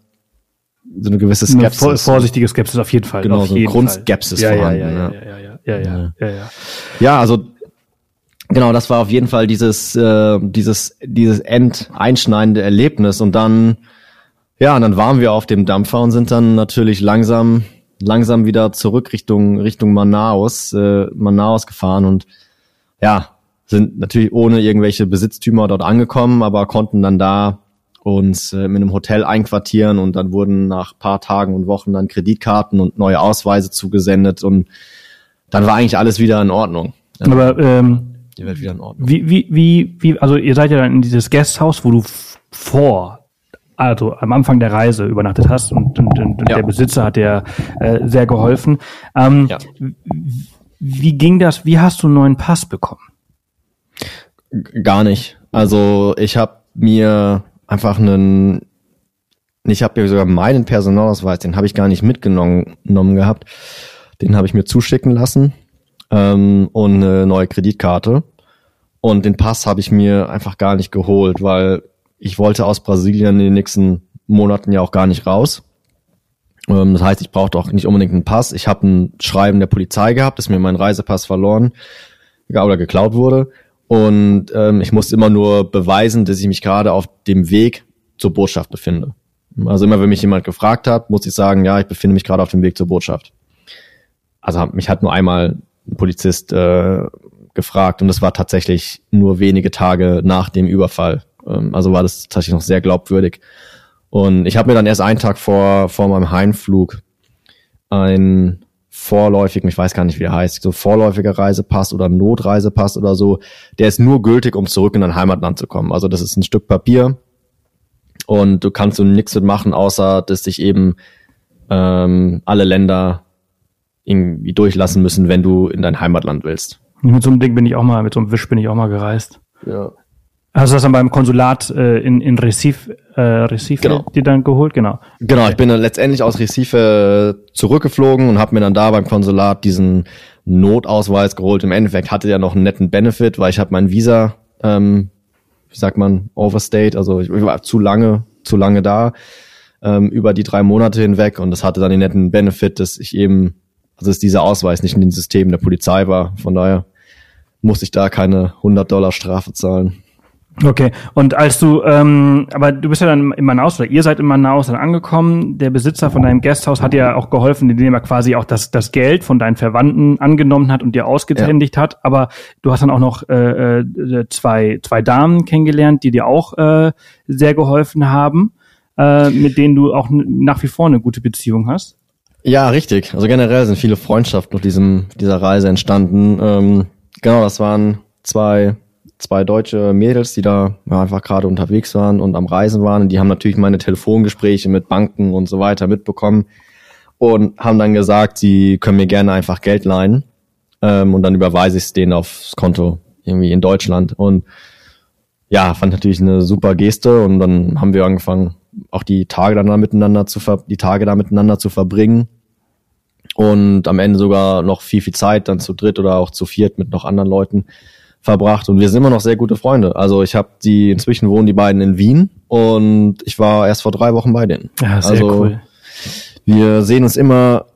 so eine gewisse Skepsis. Eine vorsichtige Skepsis auf jeden Fall. Genau, so eine Grundskepsis ja, vorhanden. Ja, ja, ja, ja, ja, ja, ja, ja, ja. Ja, also genau, das war auf jeden Fall dieses äh, dieses dieses endeinschneidende Erlebnis und dann ja, und dann waren wir auf dem Dampfer und sind dann natürlich langsam, langsam wieder zurück Richtung, Richtung Manaus, äh, Manaus gefahren und ja, sind natürlich ohne irgendwelche Besitztümer dort angekommen, aber konnten dann da uns äh, in einem Hotel einquartieren und dann wurden nach paar Tagen und Wochen dann Kreditkarten und neue Ausweise zugesendet und dann war eigentlich alles wieder in Ordnung. Aber ähm, die Welt wieder in Ordnung. Wie, wie, wie, wie, also ihr seid ja dann in dieses Gasthaus, wo du vor also am Anfang der Reise übernachtet hast und, und, und ja. der Besitzer hat dir äh, sehr geholfen. Ähm, ja. Wie ging das? Wie hast du einen neuen Pass bekommen? Gar nicht. Also ich habe mir einfach einen, ich habe mir sogar meinen Personalausweis, den habe ich gar nicht mitgenommen gehabt. Den habe ich mir zuschicken lassen ähm, und eine neue Kreditkarte. Und den Pass habe ich mir einfach gar nicht geholt, weil ich wollte aus Brasilien in den nächsten Monaten ja auch gar nicht raus. Ähm, das heißt, ich brauchte auch nicht unbedingt einen Pass. Ich habe ein Schreiben der Polizei gehabt, dass mir mein Reisepass verloren oder geklaut wurde. Und ähm, ich musste immer nur beweisen, dass ich mich gerade auf dem Weg zur Botschaft befinde. Also immer, wenn mich jemand gefragt hat, muss ich sagen, ja, ich befinde mich gerade auf dem Weg zur Botschaft. Also mich hat nur einmal ein Polizist äh, gefragt und das war tatsächlich nur wenige Tage nach dem Überfall. Ähm, also war das tatsächlich noch sehr glaubwürdig. Und ich habe mir dann erst einen Tag vor, vor meinem Heimflug ein vorläufigen, ich weiß gar nicht, wie er heißt, so vorläufiger Reisepass oder Notreisepass oder so, der ist nur gültig, um zurück in dein Heimatland zu kommen. Also das ist ein Stück Papier und du kannst so nichts mit machen, außer dass dich eben ähm, alle Länder irgendwie durchlassen müssen, wenn du in dein Heimatland willst. Mit so einem Ding bin ich auch mal, mit so einem Wisch bin ich auch mal gereist. Ja. Hast du das dann beim Konsulat äh, in, in Recife, äh, Recife genau. dir dann geholt? Genau. Genau, ich bin dann letztendlich aus Recife zurückgeflogen und habe mir dann da beim Konsulat diesen Notausweis geholt. Im Endeffekt hatte ja noch einen netten Benefit, weil ich habe mein Visa, ähm, wie sagt man, overstayed, also ich war zu lange, zu lange da, ähm, über die drei Monate hinweg und das hatte dann den netten Benefit, dass ich eben, also dass dieser Ausweis nicht in den Systemen der Polizei war. Von daher musste ich da keine 100 Dollar Strafe zahlen. Okay, und als du, ähm, aber du bist ja dann in Manaus oder ihr seid in Manaus dann angekommen. Der Besitzer von deinem Gasthaus hat dir auch geholfen, indem er quasi auch das, das Geld von deinen Verwandten angenommen hat und dir ausgetändigt ja. hat. Aber du hast dann auch noch äh, äh, zwei, zwei Damen kennengelernt, die dir auch äh, sehr geholfen haben, äh, mit denen du auch nach wie vor eine gute Beziehung hast. Ja, richtig. Also generell sind viele Freundschaften auf diesem, dieser Reise entstanden. Ähm, genau, das waren zwei, zwei deutsche Mädels, die da ja, einfach gerade unterwegs waren und am Reisen waren. Und die haben natürlich meine Telefongespräche mit Banken und so weiter mitbekommen und haben dann gesagt, sie können mir gerne einfach Geld leihen. Ähm, und dann überweise ich es denen aufs Konto irgendwie in Deutschland. Und ja, fand natürlich eine super Geste und dann haben wir angefangen, auch die Tage dann da miteinander zu ver die Tage da miteinander zu verbringen und am Ende sogar noch viel viel Zeit dann zu dritt oder auch zu viert mit noch anderen Leuten verbracht und wir sind immer noch sehr gute Freunde. Also ich habe die inzwischen wohnen die beiden in Wien und ich war erst vor drei Wochen bei denen. Ja, sehr also, cool. Wir sehen uns immer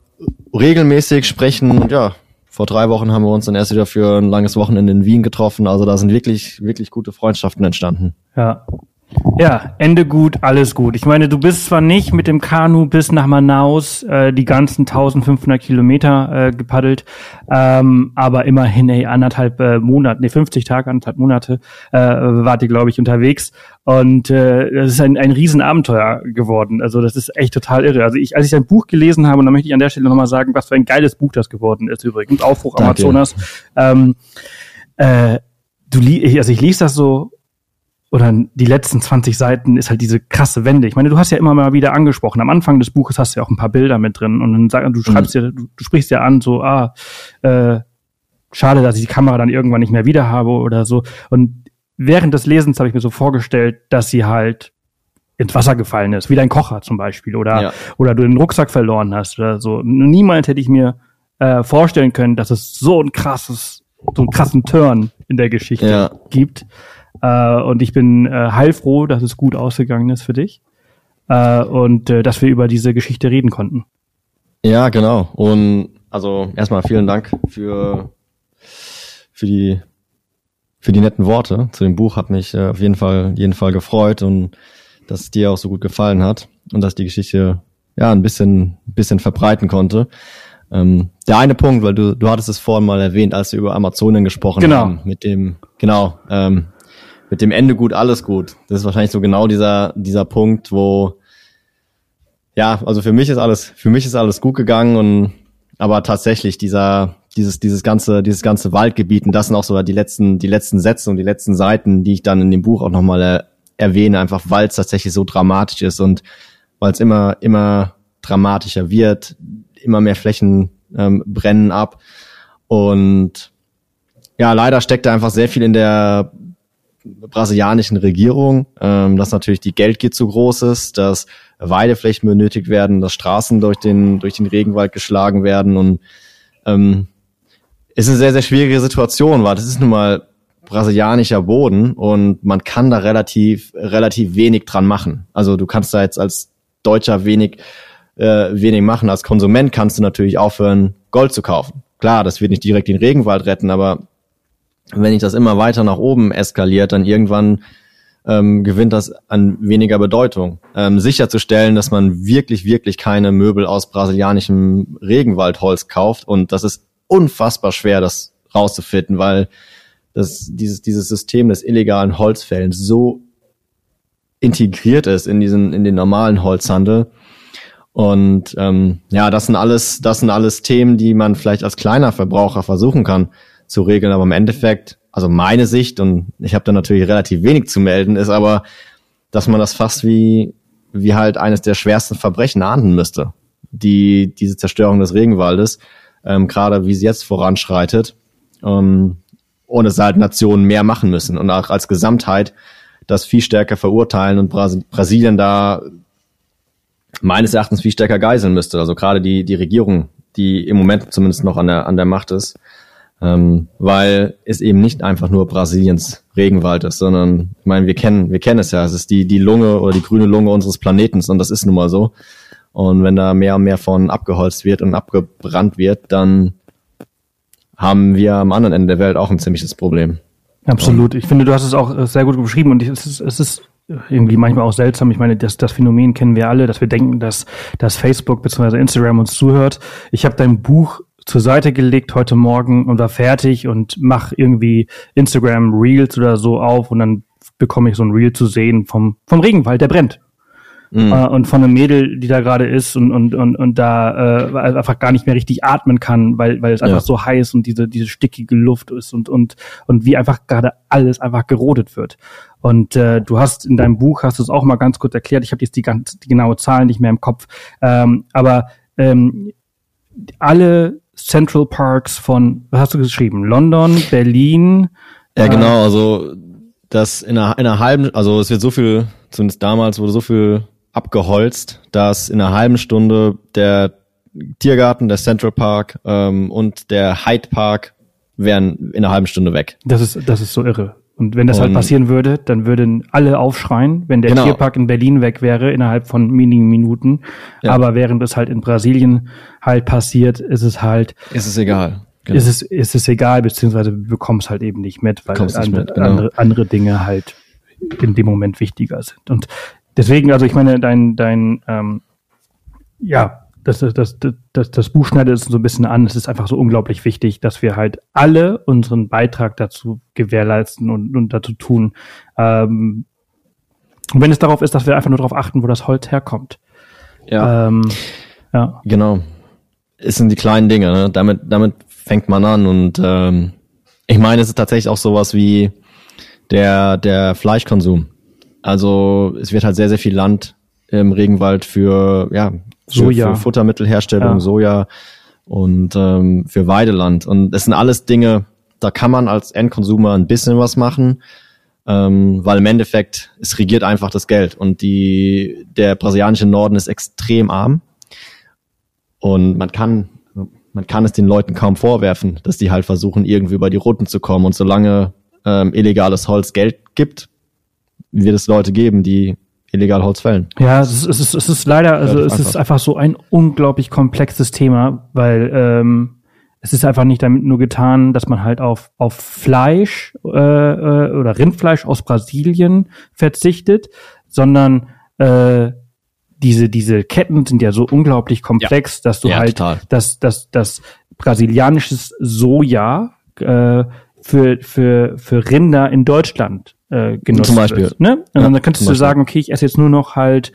regelmäßig, sprechen und ja, vor drei Wochen haben wir uns dann erst wieder für ein langes Wochenende in Wien getroffen. Also da sind wirklich, wirklich gute Freundschaften entstanden. Ja. Ja, Ende gut, alles gut. Ich meine, du bist zwar nicht mit dem Kanu bis nach Manaus äh, die ganzen 1500 Kilometer äh, gepaddelt, ähm, aber immerhin ey, anderthalb äh, Monate, nee, 50 Tage, anderthalb Monate äh, wart ihr, glaube ich, unterwegs. Und äh, das ist ein, ein Riesenabenteuer geworden. Also das ist echt total irre. Also ich, als ich dein Buch gelesen habe, und da möchte ich an der Stelle nochmal sagen, was für ein geiles Buch das geworden ist übrigens, Aufbruch Danke. Amazonas. Ähm, äh, du also ich lese das so oder die letzten 20 Seiten ist halt diese krasse Wende. Ich meine, du hast ja immer mal wieder angesprochen. Am Anfang des Buches hast du ja auch ein paar Bilder mit drin und dann sag, du schreibst ja, du, du sprichst ja an, so, ah, äh, schade, dass ich die Kamera dann irgendwann nicht mehr wieder habe oder so. Und während des Lesens habe ich mir so vorgestellt, dass sie halt ins Wasser gefallen ist, wie dein Kocher zum Beispiel, oder, Ja. oder du den Rucksack verloren hast oder so. Niemals hätte ich mir äh, vorstellen können, dass es so ein krasses, so einen krassen Turn in der Geschichte Ja. gibt. Äh, und ich bin äh, heilfroh, dass es gut ausgegangen ist für dich. Äh, und äh, dass wir über diese Geschichte reden konnten. Ja, genau. Und also erstmal vielen Dank für, für die für die netten Worte zu dem Buch. Hat mich äh, auf jeden Fall jeden Fall gefreut und dass es dir auch so gut gefallen hat und dass die Geschichte ja ein bisschen bisschen verbreiten konnte. Ähm, der eine Punkt, weil du du hattest es vorhin mal erwähnt, als wir über Amazonien gesprochen Genau. haben, mit dem genau ähm, mit dem Ende gut alles gut. Das ist wahrscheinlich so genau dieser dieser Punkt, wo ja, also für mich ist alles, für mich ist alles gut gegangen und aber tatsächlich dieser, dieses, dieses ganze, dieses ganze Waldgebiet und das sind auch so die letzten, die letzten Sätze und die letzten Seiten, die ich dann in dem Buch auch nochmal äh, erwähne, einfach weil es tatsächlich so dramatisch ist und weil es immer, immer dramatischer wird, immer mehr Flächen ähm, brennen ab und ja, leider steckt da einfach sehr viel in der brasilianischen Regierung, ähm, dass natürlich die Geldgier zu groß ist, dass Weideflächen benötigt werden, dass Straßen durch den, durch den Regenwald geschlagen werden und ähm, ist eine sehr, sehr schwierige Situation, weil das ist nun mal brasilianischer Boden und man kann da relativ, relativ wenig dran machen. Also du kannst da jetzt als Deutscher wenig, äh, wenig machen. Als Konsument kannst du natürlich aufhören, Gold zu kaufen. Klar, das wird nicht direkt den Regenwald retten, aber wenn ich das immer weiter nach oben eskaliert, dann irgendwann ähm, gewinnt das an weniger Bedeutung. Ähm, sicherzustellen, dass man wirklich, wirklich keine Möbel aus brasilianischem Regenwaldholz kauft und das ist unfassbar schwer, das rauszufinden, weil das, dieses, dieses System des illegalen Holzfällens so integriert ist in diesen, in den normalen Holzhandel. Und ähm, ja, das sind alles, das sind alles Themen, die man vielleicht als kleiner Verbraucher versuchen kann zu regeln, aber im Endeffekt, also meine Sicht, und ich habe da natürlich relativ wenig zu melden, ist aber, dass man das fast wie, wie halt eines der schwersten Verbrechen ahnden müsste. Die, diese Zerstörung des Regenwaldes, ähm, gerade wie sie jetzt voranschreitet, ähm, und es halt Nationen mehr machen müssen und auch als Gesamtheit das viel stärker verurteilen und Bras Brasilien da meines Erachtens viel stärker geiseln müsste. Also gerade die, die Regierung, die im Moment zumindest noch an der, an der Macht ist, ähm, weil es eben nicht einfach nur Brasiliens Regenwald ist, sondern ich meine, wir kennen, wir kennen es ja, es ist die, die Lunge oder die grüne Lunge unseres Planetens und das ist nun mal so. Und wenn da mehr und mehr von abgeholzt wird und abgebrannt wird, dann haben wir am anderen Ende der Welt auch ein ziemliches Problem. Absolut. Ich finde, du hast es auch äh, sehr gut beschrieben und es ist, es ist irgendwie manchmal auch seltsam. Ich meine, das, das Phänomen kennen wir alle, dass wir denken, dass, dass Facebook bzw. Instagram uns zuhört. Ich habe dein Buch zur Seite gelegt heute Morgen und war fertig und mach irgendwie Instagram Reels oder so auf und dann bekomme ich so ein Reel zu sehen vom, vom Regenwald, der brennt. mhm. äh, und von einem Mädel, die da gerade ist und, und, und, und da äh, einfach gar nicht mehr richtig atmen kann, weil, weil es einfach ja. so heiß und diese, diese stickige Luft ist und, und, und wie einfach gerade alles einfach gerodet wird. Und äh, du hast in deinem Buch, hast du es auch mal ganz kurz erklärt, ich habe jetzt die, ganz, die genaue Zahlen nicht mehr im Kopf, ähm, aber ähm, alle Central Parks von, was hast du geschrieben? London, Berlin. Ja, genau, also das in einer, in einer halben, also es wird so viel, zumindest damals wurde so viel abgeholzt, dass in einer halben Stunde der Tiergarten, der Central Park ähm, und der Hyde Park wären in einer halben Stunde weg. Das ist, das ist so irre. Und wenn das halt und halt passieren würde, dann würden alle aufschreien, wenn der genau. Tierpark in Berlin weg wäre innerhalb von wenigen Minuten. Ja. Aber während es halt in Brasilien halt passiert, ist es halt. Ist es egal. Genau. Ist es, ist es egal, beziehungsweise du bekommst halt eben nicht mit, weil andere, mit, genau. andere, andere Dinge halt in dem Moment wichtiger sind. Und deswegen, also ich meine, dein, dein, ähm, ja, das, das, das, das, das Buch schneidet es so ein bisschen an. Es ist einfach so unglaublich wichtig, dass wir halt alle unseren Beitrag dazu gewährleisten und, und dazu tun. Ähm, und wenn es darauf ist, dass wir einfach nur darauf achten, wo das Holz herkommt. Ja. Ähm, ja. Genau. Es sind die kleinen Dinge, ne? Damit, damit fängt man an. Und ähm, ich meine, es ist tatsächlich auch sowas wie der, der Fleischkonsum. Also es wird halt sehr, sehr viel Land im Regenwald für, ja, Soja. Für Futtermittelherstellung, ja. Soja und ähm, für Weideland. Und das sind alles Dinge, da kann man als Endkonsumer ein bisschen was machen, ähm, weil im Endeffekt es regiert einfach das Geld und die der brasilianische Norden ist extrem arm und man kann man kann es den Leuten kaum vorwerfen, dass die halt versuchen irgendwie über die Runden zu kommen und solange ähm, illegales Holz Geld gibt, wird es Leute geben, die illegal Holz fällen. Ja, es ist, es ist, es ist leider, also es einfach. ist einfach so ein unglaublich komplexes Thema, weil ähm, es ist einfach nicht damit nur getan, dass man halt auf, auf Fleisch äh, äh, oder Rindfleisch aus Brasilien verzichtet, sondern äh, diese, diese Ketten sind ja so unglaublich komplex, ja. dass du ja, halt, total. dass, dass, dass brasilianisches Soja äh, für, für, für Rinder in Deutschland äh, genutzt Zum Beispiel. Wird, ne? Und ja, dann könntest du sagen, okay, ich esse jetzt nur noch halt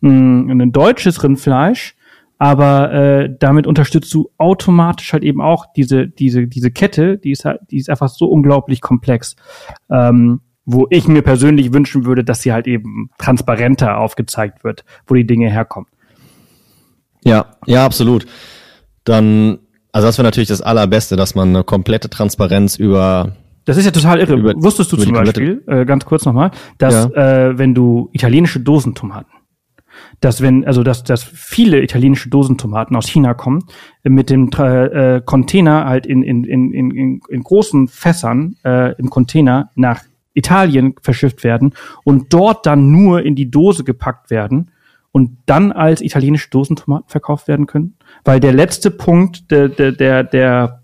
mh, ein deutsches Rindfleisch, aber äh, damit unterstützt du automatisch halt eben auch diese diese diese Kette, die ist halt, die ist einfach so unglaublich komplex, ähm, wo ich mir persönlich wünschen würde, dass sie halt eben transparenter aufgezeigt wird, wo die Dinge herkommen. Ja, ja, absolut. Dann, also das wäre natürlich das Allerbeste, dass man eine komplette Transparenz über das ist ja total irre. Über, Wusstest du zum Beispiel, äh, ganz kurz nochmal, dass ja. äh, wenn du italienische Dosentomaten, dass wenn, also dass, dass viele italienische Dosentomaten aus China kommen, mit dem äh, Container halt in, in, in, in, in großen Fässern äh, im Container nach Italien verschifft werden und dort dann nur in die Dose gepackt werden und dann als italienische Dosentomaten verkauft werden können. Weil der letzte Punkt der, der, der, der,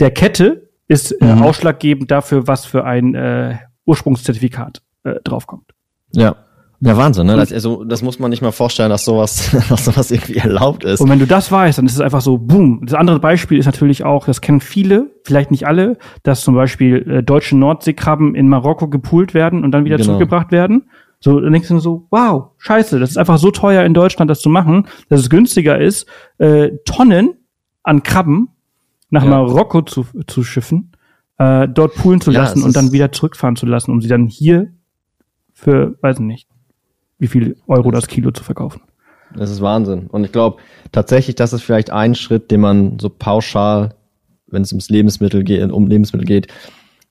der Kette ist äh, mhm. ausschlaggebend dafür, was für ein äh, Ursprungszertifikat äh, draufkommt. Ja. Ja, Wahnsinn, ne? Das, also, das muss man nicht mal vorstellen, dass sowas, dass sowas irgendwie erlaubt ist. Und wenn du das weißt, dann ist es einfach so, boom. Das andere Beispiel ist natürlich auch, das kennen viele, vielleicht nicht alle, dass zum Beispiel äh, deutsche Nordseekrabben in Marokko gepult werden und dann wieder genau. zurückgebracht werden. So, dann denkst du so, wow, scheiße, das ist einfach so teuer in Deutschland, das zu machen, dass es günstiger ist, äh, Tonnen an Krabben nach ja. Marokko zu, zu schiffen, äh, dort poolen zu lassen ja, und dann wieder zurückfahren zu lassen, um sie dann hier für, weiß nicht, wie viel Euro das Kilo zu verkaufen. Das ist Wahnsinn. Und ich glaube tatsächlich, das ist vielleicht ein Schritt, den man so pauschal, wenn es ums Lebensmittel geht, um Lebensmittel geht,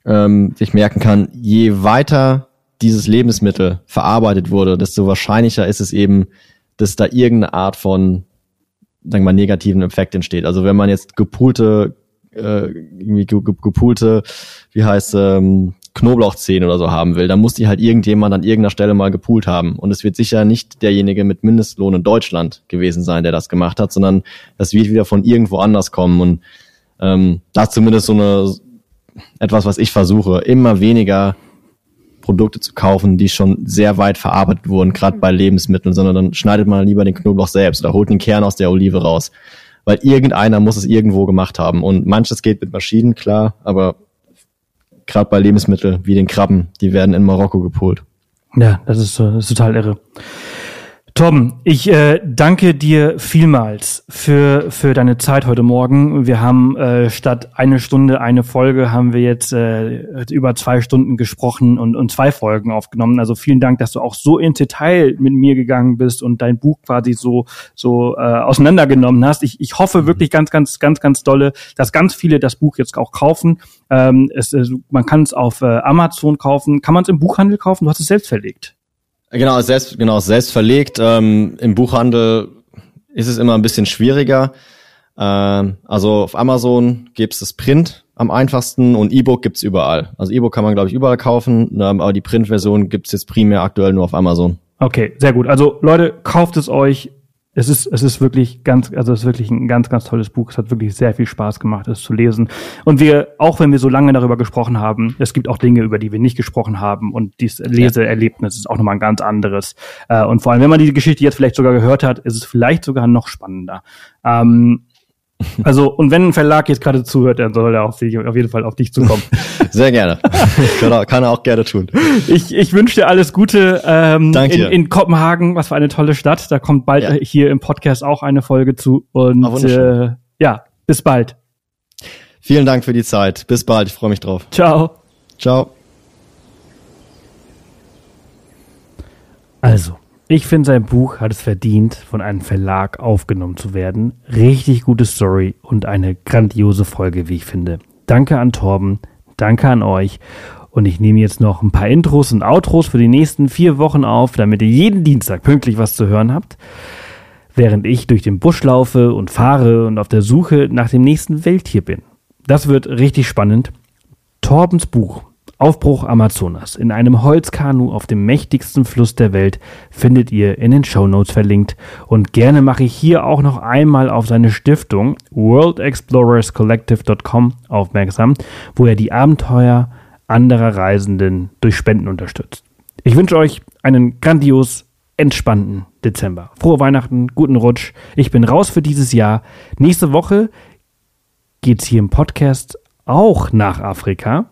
ähm, sich merken kann, je weiter dieses Lebensmittel verarbeitet wurde, desto wahrscheinlicher ist es eben, dass da irgendeine Art von sagen wir mal, negativen Effekt entsteht. Also wenn man jetzt gepoolte, äh, irgendwie gepoolte, wie heißt ähm, Knoblauchzehen oder so haben will, dann muss die halt irgendjemand an irgendeiner Stelle mal gepoolt haben. Und es wird sicher nicht derjenige mit Mindestlohn in Deutschland gewesen sein, der das gemacht hat, sondern das wird wieder von irgendwo anders kommen. Und ähm, das zumindest so eine etwas, was ich versuche, immer weniger Produkte zu kaufen, die schon sehr weit verarbeitet wurden, gerade bei Lebensmitteln, sondern dann schneidet man lieber den Knoblauch selbst oder holt den Kern aus der Olive raus. Weil irgendeiner muss es irgendwo gemacht haben. Und manches geht mit Maschinen, klar, aber gerade bei Lebensmitteln wie den Krabben, die werden in Marokko gepolt. Ja, das ist, das ist total irre. Tom, ich äh, danke dir vielmals für, für deine Zeit heute Morgen. Wir haben äh, statt eine Stunde eine Folge, haben wir jetzt äh, über zwei Stunden gesprochen und, und zwei Folgen aufgenommen. Also vielen Dank, dass du auch so ins Detail mit mir gegangen bist und dein Buch quasi so, so äh, auseinandergenommen hast. Ich, ich hoffe wirklich ganz, ganz, ganz, ganz dolle, dass ganz viele das Buch jetzt auch kaufen. Ähm, es, man kann es auf äh, Amazon kaufen. Kann man es im Buchhandel kaufen? Du hast es selbst verlegt. Genau, selbst, genau, selbst verlegt. Ähm, Im Buchhandel ist es immer ein bisschen schwieriger. Ähm, also auf Amazon gibt's das Print am einfachsten und E-Book gibt's überall. Also E-Book kann man, glaube ich, überall kaufen, ähm, aber die Print-Version gibt's jetzt primär aktuell nur auf Amazon. Okay, sehr gut. Also Leute, kauft es euch es ist, es ist wirklich ganz, also es ist wirklich ein ganz, ganz tolles Buch. Es hat wirklich sehr viel Spaß gemacht, es zu lesen. Und wir, auch wenn wir so lange darüber gesprochen haben, es gibt auch Dinge, über die wir nicht gesprochen haben. Und dieses Leseerlebnis ist auch nochmal ein ganz anderes. Äh, und vor allem, wenn man die Geschichte jetzt vielleicht sogar gehört hat, ist es vielleicht sogar noch spannender. Ähm, also, und wenn ein Verlag jetzt gerade zuhört, dann soll er auf, dich, auf jeden Fall auf dich zukommen. Sehr gerne. kann, er, kann er auch gerne tun. Ich, ich wünsche dir alles Gute ähm, Danke in, in Kopenhagen. Was für eine tolle Stadt. Da kommt bald ja. hier im Podcast auch eine Folge zu. Und oh, äh, ja, bis bald. Vielen Dank für die Zeit. Bis bald. Ich freue mich drauf. Ciao. Ciao. Also. Ich finde, sein Buch hat es verdient, von einem Verlag aufgenommen zu werden. Richtig gute Story und eine grandiose Folge, wie ich finde. Danke an Torben, danke an euch. Und ich nehme jetzt noch ein paar Intros und Outros für die nächsten vier Wochen auf, damit ihr jeden Dienstag pünktlich was zu hören habt. Während ich durch den Busch laufe und fahre und auf der Suche nach dem nächsten Welttier bin. Das wird richtig spannend. Torbens Buch Aufbruch Amazonas in einem Holzkanu auf dem mächtigsten Fluss der Welt findet ihr in den Shownotes verlinkt. Und gerne mache ich hier auch noch einmal auf seine Stiftung worldexplorerscollective.com aufmerksam, wo er die Abenteuer anderer Reisenden durch Spenden unterstützt. Ich wünsche euch einen grandios entspannten Dezember. Frohe Weihnachten, guten Rutsch. Ich bin raus für dieses Jahr. Nächste Woche geht's hier im Podcast auch nach Afrika.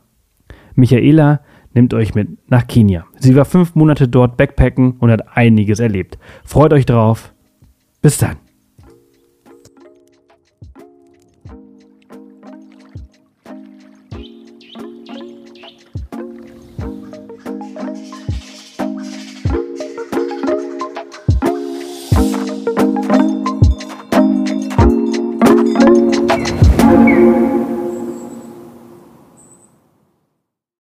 Michaela nimmt euch mit nach Kenia. Sie war fünf Monate dort backpacken und hat einiges erlebt. Freut euch drauf. Bis dann.